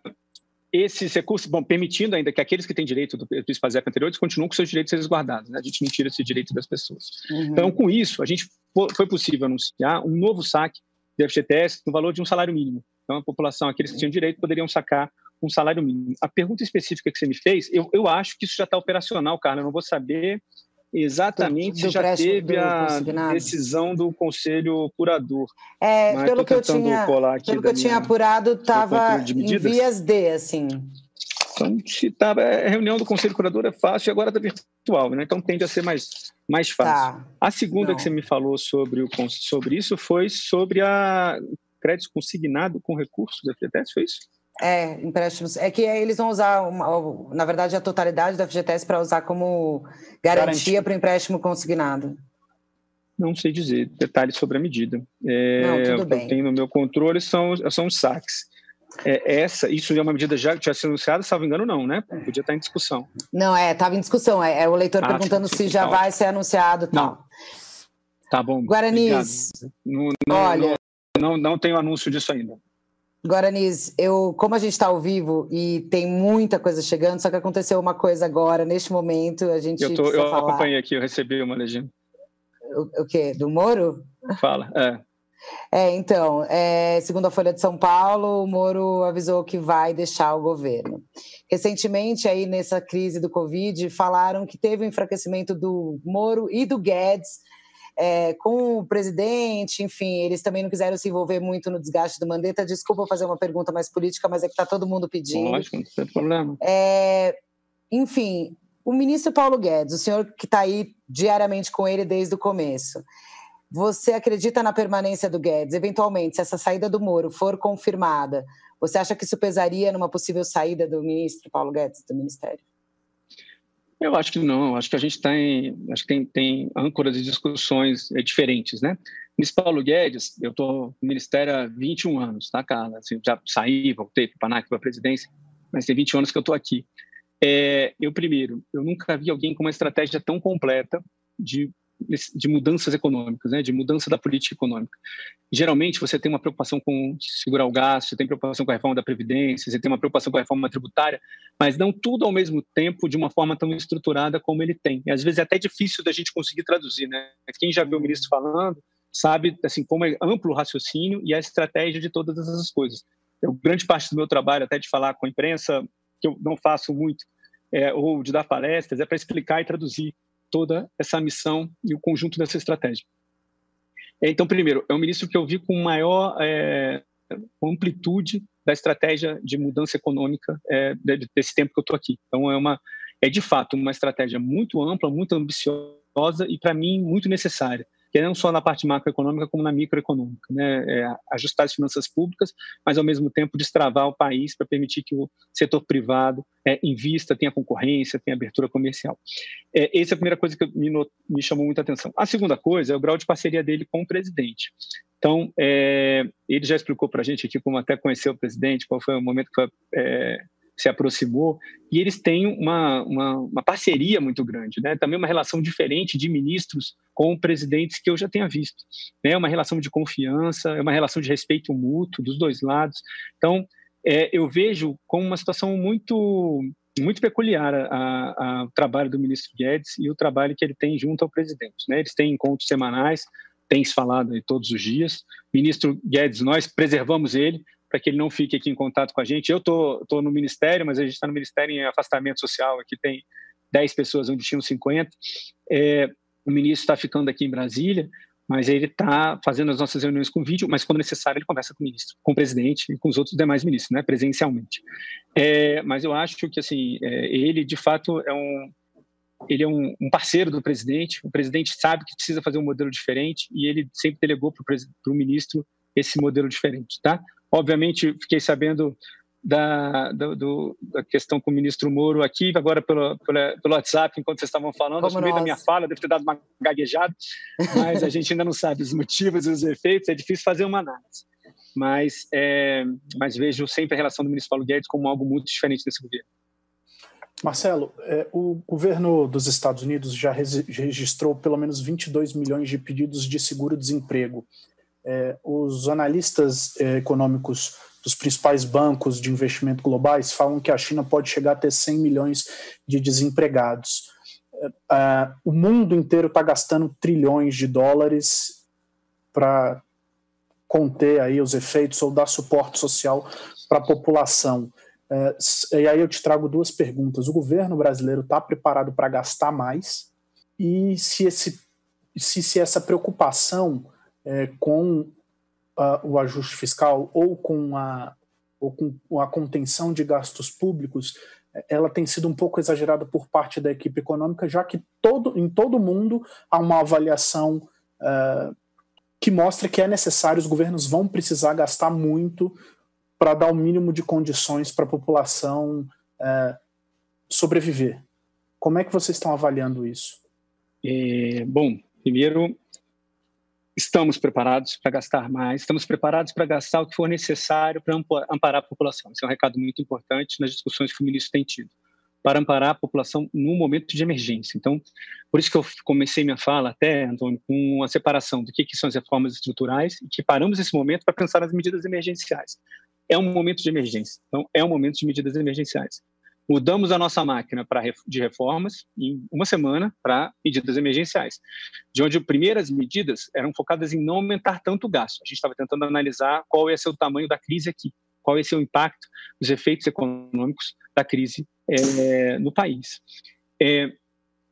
esses recursos, bom, permitindo ainda que aqueles que têm direito do, do SPASEP anteriores continuem com seus direitos resguardados, né? a gente não tira esse direito das pessoas. Uhum. Então, com isso, a gente foi possível anunciar um novo saque do FGTS no valor de um salário mínimo. Então, a população, aqueles que tinham direito, poderiam sacar um salário mínimo. A pergunta específica que você me fez, eu, eu acho que isso já está operacional, Carla, eu não vou saber Exatamente, do, do já teve a decisão do conselho curador. É, pelo que eu tinha, pelo que eu tinha apurado, estava em vias de, assim. Então, se tava, é, a reunião do conselho curador é fácil e agora está virtual, né? então tende a ser mais, mais fácil. Tá. A segunda Não. que você me falou sobre, o, sobre isso foi sobre a crédito consignado com recursos da FGTS, foi isso? É, empréstimos. É que eles vão usar, uma, na verdade, a totalidade da FGTS para usar como garantia para o empréstimo consignado. Não sei dizer detalhes sobre a medida. É, Não, tudo bem. O que eu tenho no meu controle são, são os saques. É, essa, isso é uma medida já que tinha sido anunciada, salvo engano, não, né? Podia estar em discussão. Não, é, estava em discussão. É, é o leitor ah, perguntando se já tá vai ser anunciado tal. Não. Tá bom. Guaranis. Não, não, olha. Não, não, não tenho anúncio disso ainda. Guaranis, eu, como a gente está ao vivo e tem muita coisa chegando, só que aconteceu uma coisa agora, neste momento, a gente. Eu, tô, eu falar. acompanhei aqui, eu recebi uma legenda. O, o quê? Do Moro? Fala, é. É, então, é, segundo a Folha de São Paulo, o Moro avisou que vai deixar o governo. Recentemente, aí nessa crise do Covid, falaram que teve um enfraquecimento do Moro e do Guedes é, com o presidente, enfim, eles também não quiseram se envolver muito no desgaste do Mandetta. Desculpa fazer uma pergunta mais política, mas é que está todo mundo pedindo. Lógico, não tem problema. É, enfim, o ministro Paulo Guedes, o senhor que está aí diariamente com ele desde o começo, você acredita na permanência do Guedes? Eventualmente, se essa saída do Moro for confirmada, você acha que isso pesaria numa possível saída do ministro Paulo Guedes do ministério? Eu acho que não, acho que a gente tem, acho que tem, tem âncoras de discussões é, diferentes, né? Nesse Paulo Guedes, eu estou no Ministério há 21 anos, tá, Carla? Assim, já saí, voltei para o PANAC, para a presidência, mas tem 21 anos que eu estou aqui. É, eu, primeiro, eu nunca vi alguém com uma estratégia tão completa de de mudanças econômicas, né, de mudança da política econômica. Geralmente você tem uma preocupação com segurar o gasto, você tem preocupação com a reforma da previdência, você tem uma preocupação com a reforma tributária, mas não tudo ao mesmo tempo de uma forma tão estruturada como ele tem. E às vezes é até difícil da gente conseguir traduzir, né? Quem já viu o ministro falando sabe assim como é amplo o raciocínio e a estratégia de todas essas coisas. Eu grande parte do meu trabalho até de falar com a imprensa que eu não faço muito é, ou de dar palestras é para explicar e traduzir toda essa missão e o conjunto dessa estratégia. É, então, primeiro, é um ministro que eu vi com maior é, amplitude da estratégia de mudança econômica é, desse tempo que eu estou aqui. Então, é uma é de fato uma estratégia muito ampla, muito ambiciosa e para mim muito necessária que não só na parte macroeconômica, como na microeconômica. Né? É ajustar as finanças públicas, mas, ao mesmo tempo, destravar o país para permitir que o setor privado é, invista, tenha concorrência, tenha abertura comercial. É, essa é a primeira coisa que me, me chamou muita atenção. A segunda coisa é o grau de parceria dele com o presidente. Então, é, ele já explicou para a gente aqui como até conheceu o presidente, qual foi o momento que foi é, se aproximou, e eles têm uma, uma, uma, parceria muito grande, né? também uma relação diferente de ministros com presidentes que eu já tenha visto. É né? uma relação de confiança, é uma relação de respeito mútuo dos dois lados. Então, é, eu vejo como uma situação muito muito peculiar o trabalho do ministro Guedes e o trabalho que ele tem junto ao presidente. Né? Eles têm encontros semanais, tem se falado todos os dias. Ministro Guedes, nós preservamos ele para que ele não fique aqui em contato com a gente. Eu tô, tô no ministério, mas a gente está no ministério em afastamento social. Aqui tem 10 pessoas, onde tinham 50. É, o ministro está ficando aqui em Brasília, mas ele está fazendo as nossas reuniões com vídeo, mas quando necessário ele conversa com o ministro, com o presidente e com os outros demais ministros, né, presencialmente. É, mas eu acho que assim é, ele de fato é um ele é um, um, parceiro do presidente. O presidente sabe que precisa fazer um modelo diferente e ele sempre delegou para o ministro esse modelo diferente, tá? Obviamente, fiquei sabendo da, do, do, da questão com o ministro Moro aqui, agora pelo, pelo, pelo WhatsApp, enquanto vocês estavam falando. Como no meio da minha fala, deve ter dado uma gaguejada, mas a gente ainda não sabe os motivos e os efeitos, é difícil fazer uma análise. Mas, é, mas vejo sempre a relação do ministro Paulo Guedes como algo muito diferente desse governo. Marcelo, é, o governo dos Estados Unidos já registrou pelo menos 22 milhões de pedidos de seguro-desemprego. É, os analistas é, econômicos dos principais bancos de investimento globais falam que a China pode chegar a ter 100 milhões de desempregados. É, é, o mundo inteiro está gastando trilhões de dólares para conter aí os efeitos ou dar suporte social para a população. É, e aí eu te trago duas perguntas. O governo brasileiro está preparado para gastar mais? E se, esse, se, se essa preocupação é, com uh, o ajuste fiscal ou com, a, ou com a contenção de gastos públicos, ela tem sido um pouco exagerada por parte da equipe econômica, já que todo, em todo mundo há uma avaliação uh, que mostra que é necessário, os governos vão precisar gastar muito para dar o mínimo de condições para a população é, sobreviver. Como é que vocês estão avaliando isso? É, bom, primeiro, estamos preparados para gastar mais, estamos preparados para gastar o que for necessário para amparar a população. Esse é um recado muito importante nas discussões que o ministro tem tido, para amparar a população num momento de emergência. Então, por isso que eu comecei minha fala até, Antônio, com a separação do que, que são as reformas estruturais e que paramos esse momento para pensar nas medidas emergenciais é um momento de emergência. Então, é um momento de medidas emergenciais. Mudamos a nossa máquina pra, de reformas em uma semana para medidas emergenciais, de onde as primeiras medidas eram focadas em não aumentar tanto o gasto. A gente estava tentando analisar qual ia ser o tamanho da crise aqui, qual ia ser o impacto, os efeitos econômicos da crise é, no país. É,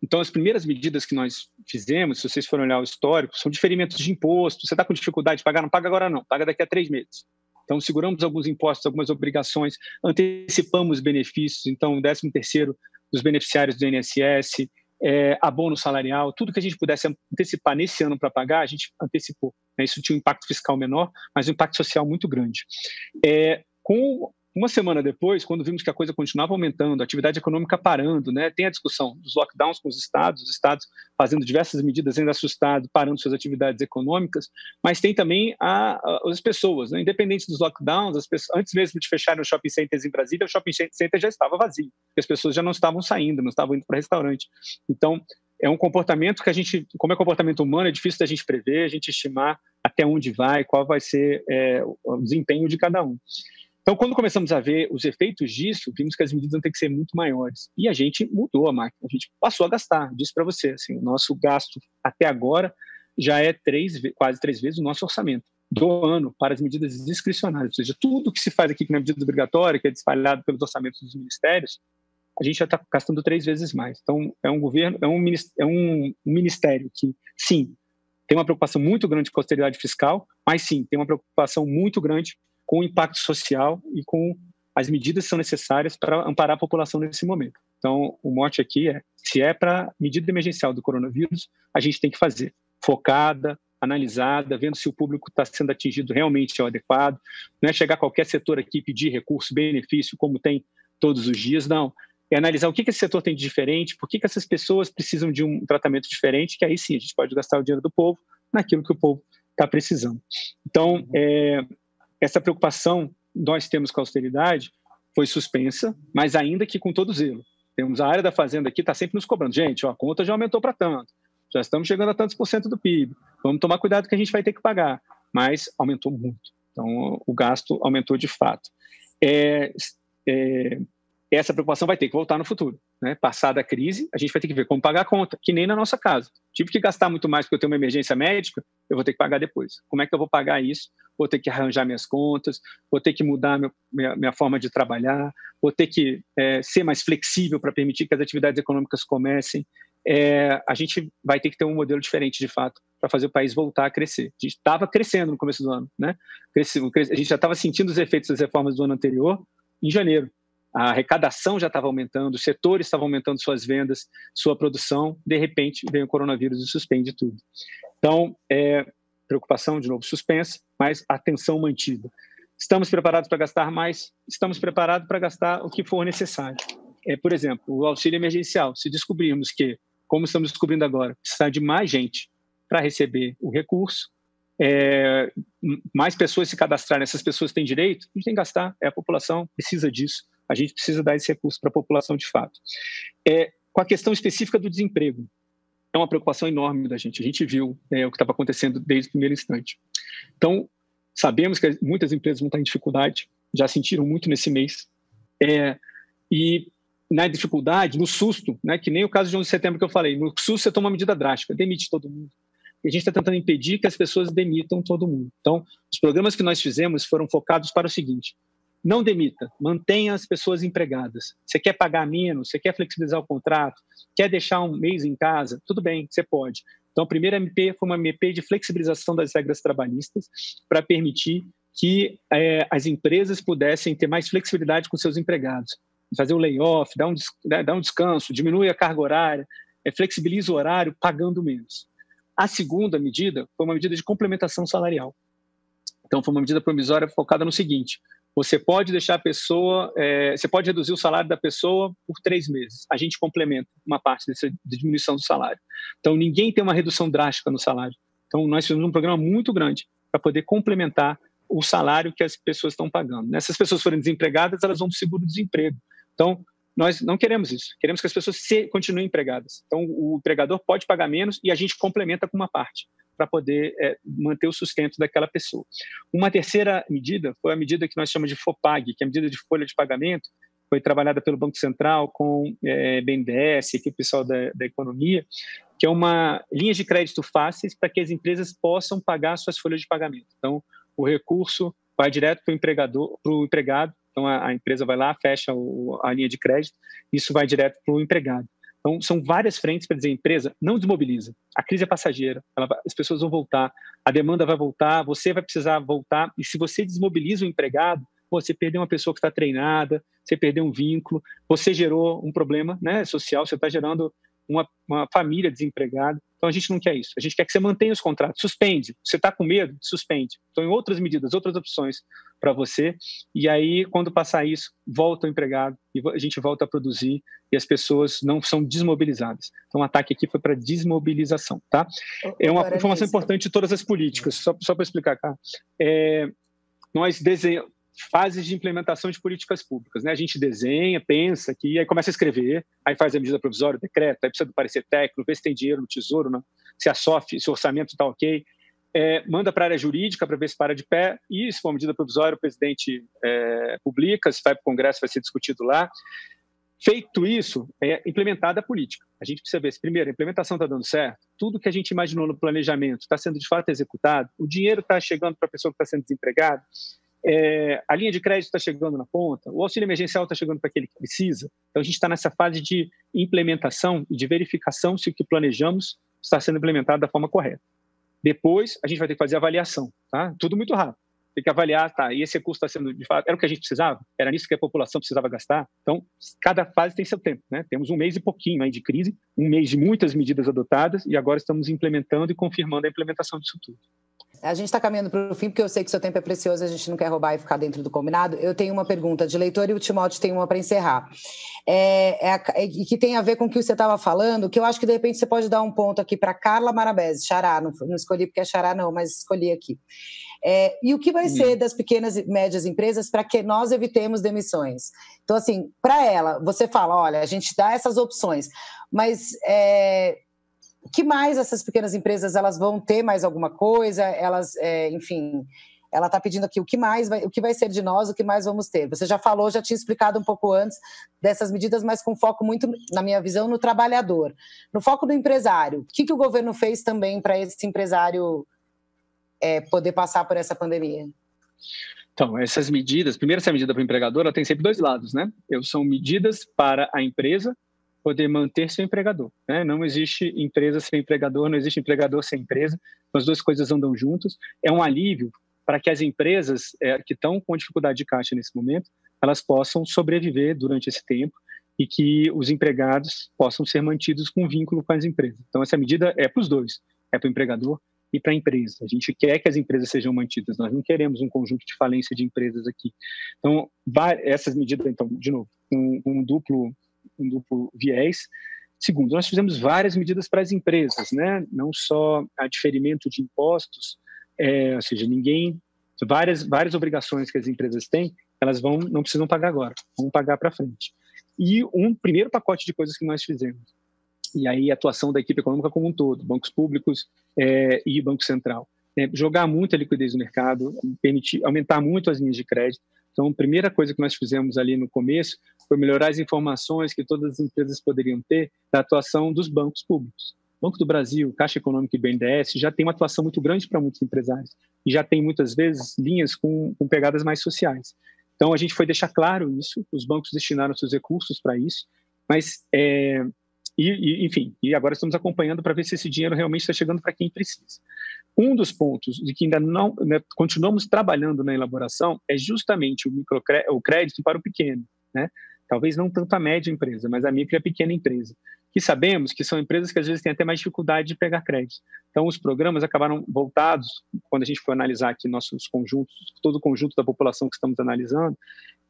então, as primeiras medidas que nós fizemos, se vocês forem olhar o histórico, são diferimentos de imposto. Você está com dificuldade de pagar? Não paga agora, não. Paga daqui a três meses. Então, seguramos alguns impostos, algumas obrigações, antecipamos benefícios, então, 13 terceiro dos beneficiários do INSS, é, abono salarial, tudo que a gente pudesse antecipar nesse ano para pagar, a gente antecipou. Né? Isso tinha um impacto fiscal menor, mas um impacto social muito grande. É, com uma semana depois, quando vimos que a coisa continuava aumentando, a atividade econômica parando, né? tem a discussão dos lockdowns com os estados, os estados fazendo diversas medidas ainda assustados, parando suas atividades econômicas, mas tem também a, a, as pessoas, né? independente dos lockdowns, pessoas, antes mesmo de fecharem os shopping centers em Brasília, o shopping center já estava vazio, as pessoas já não estavam saindo, não estavam indo para restaurante. Então, é um comportamento que a gente, como é comportamento humano, é difícil da gente prever, a gente estimar até onde vai, qual vai ser é, o desempenho de cada um. Então, quando começamos a ver os efeitos disso, vimos que as medidas vão ter que ser muito maiores. E a gente mudou a máquina, a gente passou a gastar. Disse para você, assim, o nosso gasto até agora já é três, quase três vezes o nosso orçamento do ano para as medidas discricionárias. Ou seja, tudo que se faz aqui que não é medida obrigatória, que é espalhado pelos orçamentos dos ministérios, a gente já está gastando três vezes mais. Então, é um governo, é um, é um ministério que, sim, tem uma preocupação muito grande com a austeridade fiscal, mas sim, tem uma preocupação muito grande com o impacto social e com as medidas que são necessárias para amparar a população nesse momento. Então, o mote aqui é: se é para medida emergencial do coronavírus, a gente tem que fazer focada, analisada, vendo se o público está sendo atingido realmente é o adequado. Não é chegar a qualquer setor aqui e pedir recurso, benefício, como tem todos os dias, não. É analisar o que, esse setor tem de diferente, por que, que essas pessoas precisam de um tratamento diferente, que aí sim a gente pode gastar o dinheiro do povo naquilo que o povo está precisando. Então, é, essa preocupação nós temos com a austeridade foi suspensa, mas ainda que com todo zelo. Temos a área da fazenda aqui, está sempre nos cobrando. Gente, ó, a conta já aumentou para tanto, já estamos chegando a tantos por cento do PIB. Vamos tomar cuidado que a gente vai ter que pagar. Mas aumentou muito. Então, o gasto aumentou de fato. É, é, essa preocupação vai ter que voltar no futuro. Né? Passada a crise, a gente vai ter que ver como pagar a conta, que nem na nossa casa. Tive que gastar muito mais porque eu tenho uma emergência médica, eu vou ter que pagar depois. Como é que eu vou pagar isso? Vou ter que arranjar minhas contas, vou ter que mudar meu, minha, minha, forma de trabalhar, vou ter que é, ser mais flexível para permitir que as atividades econômicas comecem. É, a gente vai ter que ter um modelo diferente, de fato, para fazer o país voltar a crescer. A gente estava crescendo no começo do ano, né? a gente já estava sentindo os efeitos das reformas do ano anterior em janeiro a arrecadação já estava aumentando, os setores estavam aumentando suas vendas, sua produção, de repente vem o coronavírus e suspende tudo. Então, é, preocupação, de novo, suspensa, mas atenção mantida. Estamos preparados para gastar mais? Estamos preparados para gastar o que for necessário. É, por exemplo, o auxílio emergencial. Se descobrirmos que, como estamos descobrindo agora, precisar de mais gente para receber o recurso, é, mais pessoas se cadastrarem, essas pessoas têm direito, a gente tem que gastar, é a população precisa disso a gente precisa dar esse recurso para a população de fato. É, com a questão específica do desemprego, é uma preocupação enorme da gente. A gente viu é, o que estava acontecendo desde o primeiro instante. Então, sabemos que muitas empresas vão estar em dificuldade, já sentiram muito nesse mês. É, e na dificuldade, no susto, né, que nem o caso de 11 de setembro que eu falei, no susto você toma uma medida drástica, demite todo mundo. E a gente está tentando impedir que as pessoas demitam todo mundo. Então, os programas que nós fizemos foram focados para o seguinte: não demita, mantenha as pessoas empregadas. Você quer pagar menos, você quer flexibilizar o contrato, quer deixar um mês em casa, tudo bem, você pode. Então, a primeira MP foi uma MP de flexibilização das regras trabalhistas para permitir que é, as empresas pudessem ter mais flexibilidade com seus empregados. Fazer o layoff, dar um, né, dar um descanso, diminui a carga horária, é, flexibiliza o horário pagando menos. A segunda medida foi uma medida de complementação salarial. Então, foi uma medida provisória focada no seguinte: você pode deixar a pessoa, é, você pode reduzir o salário da pessoa por três meses. A gente complementa uma parte dessa diminuição do salário. Então, ninguém tem uma redução drástica no salário. Então, nós fizemos um programa muito grande para poder complementar o salário que as pessoas estão pagando. Né? Se as pessoas forem desempregadas, elas vão para o seguro-desemprego. Então, nós não queremos isso. Queremos que as pessoas se, continuem empregadas. Então, o empregador pode pagar menos e a gente complementa com uma parte para poder é, manter o sustento daquela pessoa. Uma terceira medida foi a medida que nós chamamos de FOPAG, que é a medida de folha de pagamento, foi trabalhada pelo Banco Central com é, BNDES, o pessoal da, da economia, que é uma linha de crédito fáceis para que as empresas possam pagar suas folhas de pagamento. Então, o recurso vai direto para o empregador, para o empregado. Então, a, a, empresa vai lá, fecha o, a linha de crédito, isso vai direto para o empregado. Então, são várias frentes para dizer, empresa, não desmobiliza. A crise é passageira, vai, as pessoas vão voltar, a demanda vai voltar, você vai precisar voltar. E se você desmobiliza o empregado, você perdeu uma pessoa que está treinada, você perdeu um vínculo, você gerou um problema né, social, você está gerando uma, uma família desempregada. Então a gente não quer isso. A gente quer que você mantenha os contratos. Suspende. Você está com medo? Suspende. Então, em outras medidas, outras opções para você. E aí, quando passar isso, volta o empregado e a gente volta a produzir e as pessoas não são desmobilizadas. Então, o ataque aqui foi para desmobilização, tá? É uma informação importante de todas as políticas. Só, só para explicar, cá. É, nós desenhamos fases de implementação de políticas públicas. Né? A gente desenha, pensa aqui, aí começa a escrever, aí faz a medida provisória, o decreto, aí precisa do parecer técnico, vê se tem dinheiro no tesouro, né? se a SOF, se o orçamento está ok, é, manda para a área jurídica para ver se para de pé, e se for uma medida provisória, o presidente é, publica, se vai para o Congresso, vai ser discutido lá. Feito isso, é implementada a política. A gente precisa ver se, primeiro, a implementação está dando certo, tudo que a gente imaginou no planejamento está sendo de fato executado, o dinheiro está chegando para a pessoa que está sendo desempregada, é, a linha de crédito está chegando na ponta, o auxílio emergencial está chegando para aquele que precisa. Então, a gente está nessa fase de implementação e de verificação se o que planejamos está sendo implementado da forma correta. Depois, a gente vai ter que fazer avaliação, tá? Tudo muito rápido. Tem que avaliar, tá? E esse recurso está sendo, de fato, era o que a gente precisava? Era nisso que a população precisava gastar? Então, cada fase tem seu tempo, né? Temos um mês e pouquinho aí de crise, um mês de muitas medidas adotadas e agora estamos implementando e confirmando a implementação disso tudo. A gente está caminhando para o fim, porque eu sei que seu tempo é precioso, a gente não quer roubar e ficar dentro do combinado. Eu tenho uma pergunta de leitor e o Timóteo tem uma para encerrar. É, é, é, que tem a ver com o que você estava falando, que eu acho que de repente você pode dar um ponto aqui para Carla Marabese, Xará, não, não, escolhi porque é Xará, não, mas escolhi aqui. É, e o que vai hum. ser das pequenas e médias empresas para que nós evitemos demissões? Então, assim, para ela, você fala: olha, a gente dá essas opções, mas é, que mais essas pequenas empresas elas vão ter mais alguma coisa? Elas, é, enfim, ela está pedindo aqui o que mais vai, o que vai ser de nós, o que mais vamos ter. Você já falou, já tinha explicado um pouco antes dessas medidas, mas com foco muito, na minha visão, no trabalhador, no foco do empresário. O que, que o governo fez também para esse empresário é, poder passar por essa pandemia? Então, essas medidas, primeiro essa medida para o empregador, ela tem sempre dois lados, né? Eu, são medidas para a empresa poder manter seu empregador. Né? Não existe empresa sem empregador, não existe empregador sem empresa. As duas coisas andam juntos. É um alívio para que as empresas é, que estão com dificuldade de caixa nesse momento, elas possam sobreviver durante esse tempo e que os empregados possam ser mantidos com vínculo com as empresas. Então, essa medida é para os dois, é para o empregador e para a empresa. A gente quer que as empresas sejam mantidas, nós não queremos um conjunto de falência de empresas aqui. Então, essas medidas, então, de novo, um, um duplo um duplo viés. Segundo, nós fizemos várias medidas para as empresas, né? não só a diferimento de impostos, é, ou seja, ninguém, várias, várias obrigações que as empresas têm, elas vão, não precisam pagar agora, vão pagar para frente. E um primeiro pacote de coisas que nós fizemos, e aí a atuação da equipe econômica como um todo, bancos públicos é, e Banco Central, é, jogar muito a liquidez no mercado, permitir, aumentar muito as linhas de crédito, então, a primeira coisa que nós fizemos ali no começo foi melhorar as informações que todas as empresas poderiam ter da atuação dos bancos públicos. Banco do Brasil, Caixa Econômica e BNDES já tem uma atuação muito grande para muitos empresários e já tem muitas vezes linhas com, com pegadas mais sociais. Então a gente foi deixar claro isso, os bancos destinaram seus recursos para isso, mas é, e, e, enfim, e agora estamos acompanhando para ver se esse dinheiro realmente está chegando para quem precisa. Um dos pontos de que ainda não né, continuamos trabalhando na elaboração é justamente o, microcrédito, o crédito para o pequeno, né? Talvez não tanto a média empresa, mas a micro e a pequena empresa, que sabemos que são empresas que às vezes têm até mais dificuldade de pegar crédito. Então, os programas acabaram voltados, quando a gente for analisar aqui nossos conjuntos, todo o conjunto da população que estamos analisando,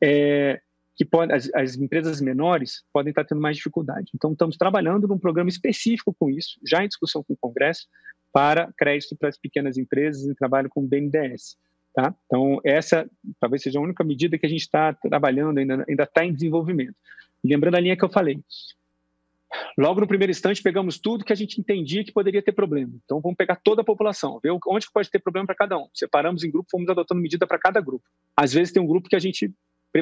é, que pode, as, as, empresas menores podem estar tendo mais dificuldade. Então, estamos trabalhando num programa específico com isso, já em discussão com o Congresso, para crédito para as pequenas empresas em trabalho com BNDES. Tá? Então, essa talvez seja a única medida que a gente está trabalhando, ainda está em desenvolvimento. Lembrando a linha que eu falei. Logo no primeiro instante, pegamos tudo que a gente entendia que poderia ter problema. Então, vamos pegar toda a população, ver onde pode ter problema para cada um. Separamos em grupo, fomos adotando medida para cada grupo. Às vezes tem um grupo que a gente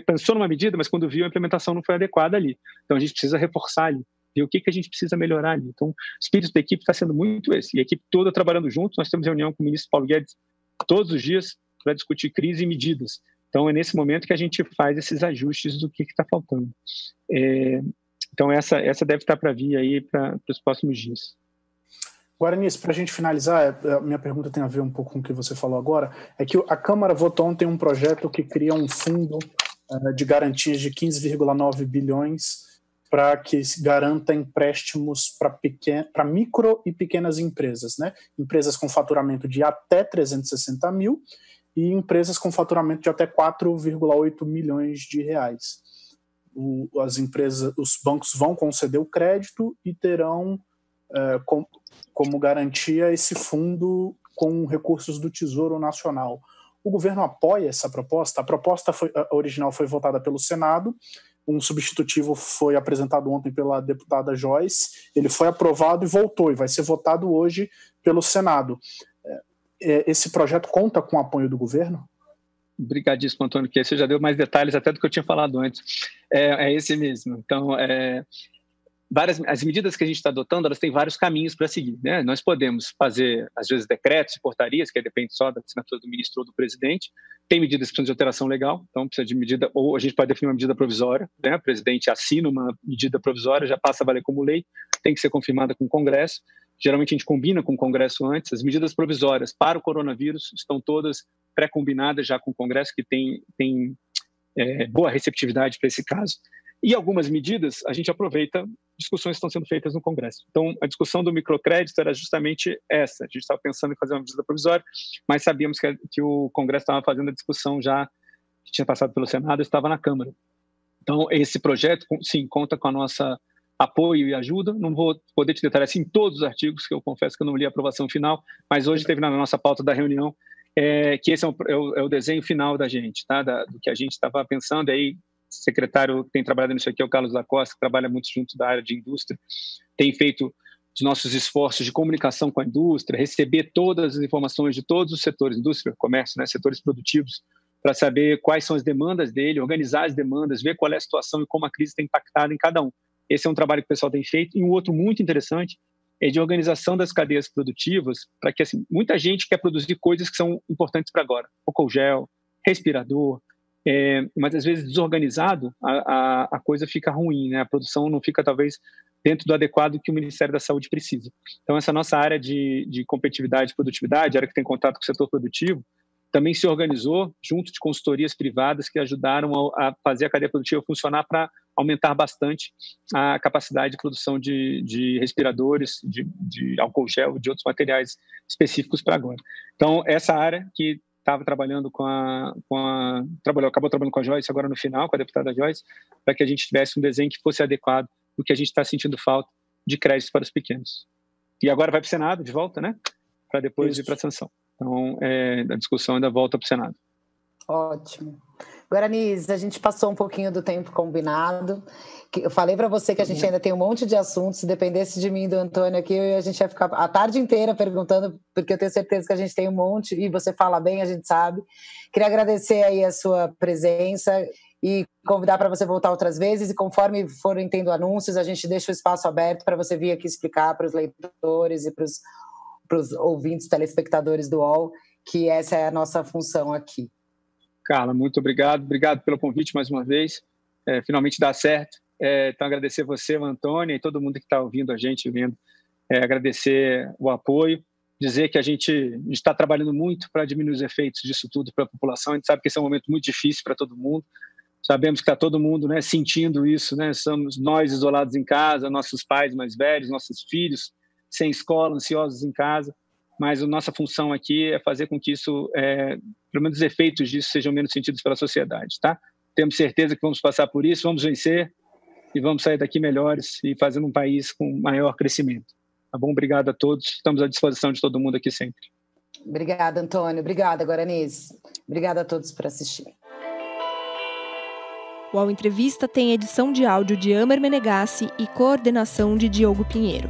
pensou numa medida, mas quando viu a implementação não foi adequada ali. Então, a gente precisa reforçar ali ver o que, que a gente precisa melhorar ali. Então, o espírito da equipe está sendo muito esse. E a equipe toda trabalhando junto. Nós temos reunião com o ministro Paulo Guedes todos os dias para discutir crise e medidas. Então, é nesse momento que a gente faz esses ajustes do que está faltando. É, então, essa, essa deve estar para vir aí para os próximos dias. Guaranis, para a gente finalizar, é, a minha pergunta tem a ver um pouco com o que você falou agora, é que a Câmara votou ontem um projeto que cria um fundo uh, de garantias de 15,9 bilhões para que se garanta empréstimos para micro e pequenas empresas, né? Empresas com faturamento de até 360 mil e empresas com faturamento de até 4,8 milhões de reais. O, as empresas, os bancos vão conceder o crédito e terão é, com, como garantia esse fundo com recursos do Tesouro Nacional. O governo apoia essa proposta. A proposta foi, a original foi votada pelo Senado um substitutivo foi apresentado ontem pela deputada Joyce, ele foi aprovado e voltou, e vai ser votado hoje pelo Senado. É, é, esse projeto conta com o apoio do governo? Obrigadíssimo, Antônio, que você já deu mais detalhes até do que eu tinha falado antes. É, é esse mesmo. Então, é, várias as medidas que a gente está adotando elas têm vários caminhos para seguir né? Nós podemos fazer às vezes decretos e portarias que depende só da assinatura do ministro ou do presidente. Tem medidas que precisam de alteração legal então precisa de medida ou a gente pode definir uma medida provisória né? O presidente assina uma medida provisória já passa a valer como lei tem que ser confirmada com o Congresso. Geralmente a gente combina com o Congresso antes. As medidas provisórias para o coronavírus estão todas pré-combinadas já com o Congresso que tem tem é, boa receptividade para esse caso E algumas medidas a gente aproveita discussões que estão sendo feitas no Congresso. Então, a discussão do microcrédito era justamente essa. A gente estava pensando em fazer uma medida provisória, mas sabíamos que, que o Congresso estava fazendo a discussão já que tinha passado pelo Senado, estava na Câmara. Então, esse projeto, sim, conta com a nossa apoio e ajuda. Não vou poder te detalhar assim todos os artigos, que eu confesso que eu não li a aprovação final, mas hoje teve na nossa pauta da reunião é, que esse é, é, o, é, o, desenho final da gente, tá? Da, do que a gente estava pensando. Aí, secretário tem trabalhado nisso aqui, é o Carlos da Costa, que trabalha muito junto da área de indústria, tem feito os nossos esforços de comunicação com a indústria, receber todas as informações de todos os setores, indústria, comércio, né, setores produtivos, para saber quais são as demandas dele, organizar as demandas, ver qual é a situação e como a crise tem impactado em cada um. Esse é um trabalho que o pessoal tem feito. E um outro muito interessante é de organização das cadeias produtivas, para que assim, muita gente quer produzir coisas que são importantes para agora. Álcool gel, respirador, é, mas às vezes desorganizado a, a, a, coisa fica ruim, né? a produção não fica talvez dentro do adequado que o Ministério da Saúde precisa. Então essa nossa área de, de competitividade e produtividade, área que tem contato com o setor produtivo, também se organizou junto de consultorias privadas que ajudaram a, a fazer a cadeia produtiva funcionar para aumentar bastante a capacidade de produção de, de respiradores, de, de álcool gel, de outros materiais específicos para agora. Então, essa área que estava trabalhando com a, com a trabalhou, acabou trabalhando com a Joyce agora no final, com a deputada Joyce, para que a gente tivesse um desenho que fosse adequado do que a gente está sentindo falta de créditos para os pequenos. E agora vai para o Senado de volta, né? Para depois Isso. ir para a sanção. Então, é, a discussão ainda volta para o Senado. Ótimo. Guaranis, a gente passou um pouquinho do tempo combinado. Eu falei para você que a gente ainda tem um monte de assuntos. Se dependesse de mim e do Antônio aqui, a gente ia ficar a tarde inteira perguntando, porque eu tenho certeza que a gente tem um monte e você fala bem, a gente sabe. Queria agradecer aí a sua presença e convidar para você voltar outras vezes. E conforme forem tendo anúncios, a gente deixa o espaço aberto para você vir aqui explicar para os leitores e para os para os ouvintes, telespectadores do UOL, que essa é a nossa função aqui. Carla, muito obrigado. Obrigado pelo convite mais uma vez. É, finalmente dá certo. É, então, agradecer você, o Antônio, e todo mundo que está ouvindo a gente, vendo. É, agradecer o apoio. Dizer que a gente está trabalhando muito para diminuir os efeitos disso tudo para a população. A gente sabe que esse é um momento muito difícil para todo mundo. Sabemos que está todo mundo né, sentindo isso. Né? Somos nós isolados em casa, nossos pais mais velhos, nossos filhos sem escola, ansiosos em casa, mas a nossa função aqui é fazer com que isso, é, pelo menos os efeitos disso sejam menos sentidos pela sociedade, tá? Temos certeza que vamos passar por isso, vamos vencer e vamos sair daqui melhores e fazendo um país com maior crescimento. Tá bom? Obrigado a todos. Estamos à disposição de todo mundo aqui sempre. Obrigada, Antônio. Obrigada, Guaranis. Obrigada a todos por assistirem. O Ao Entrevista tem edição de áudio de Amer Menegassi e coordenação de Diogo Pinheiro.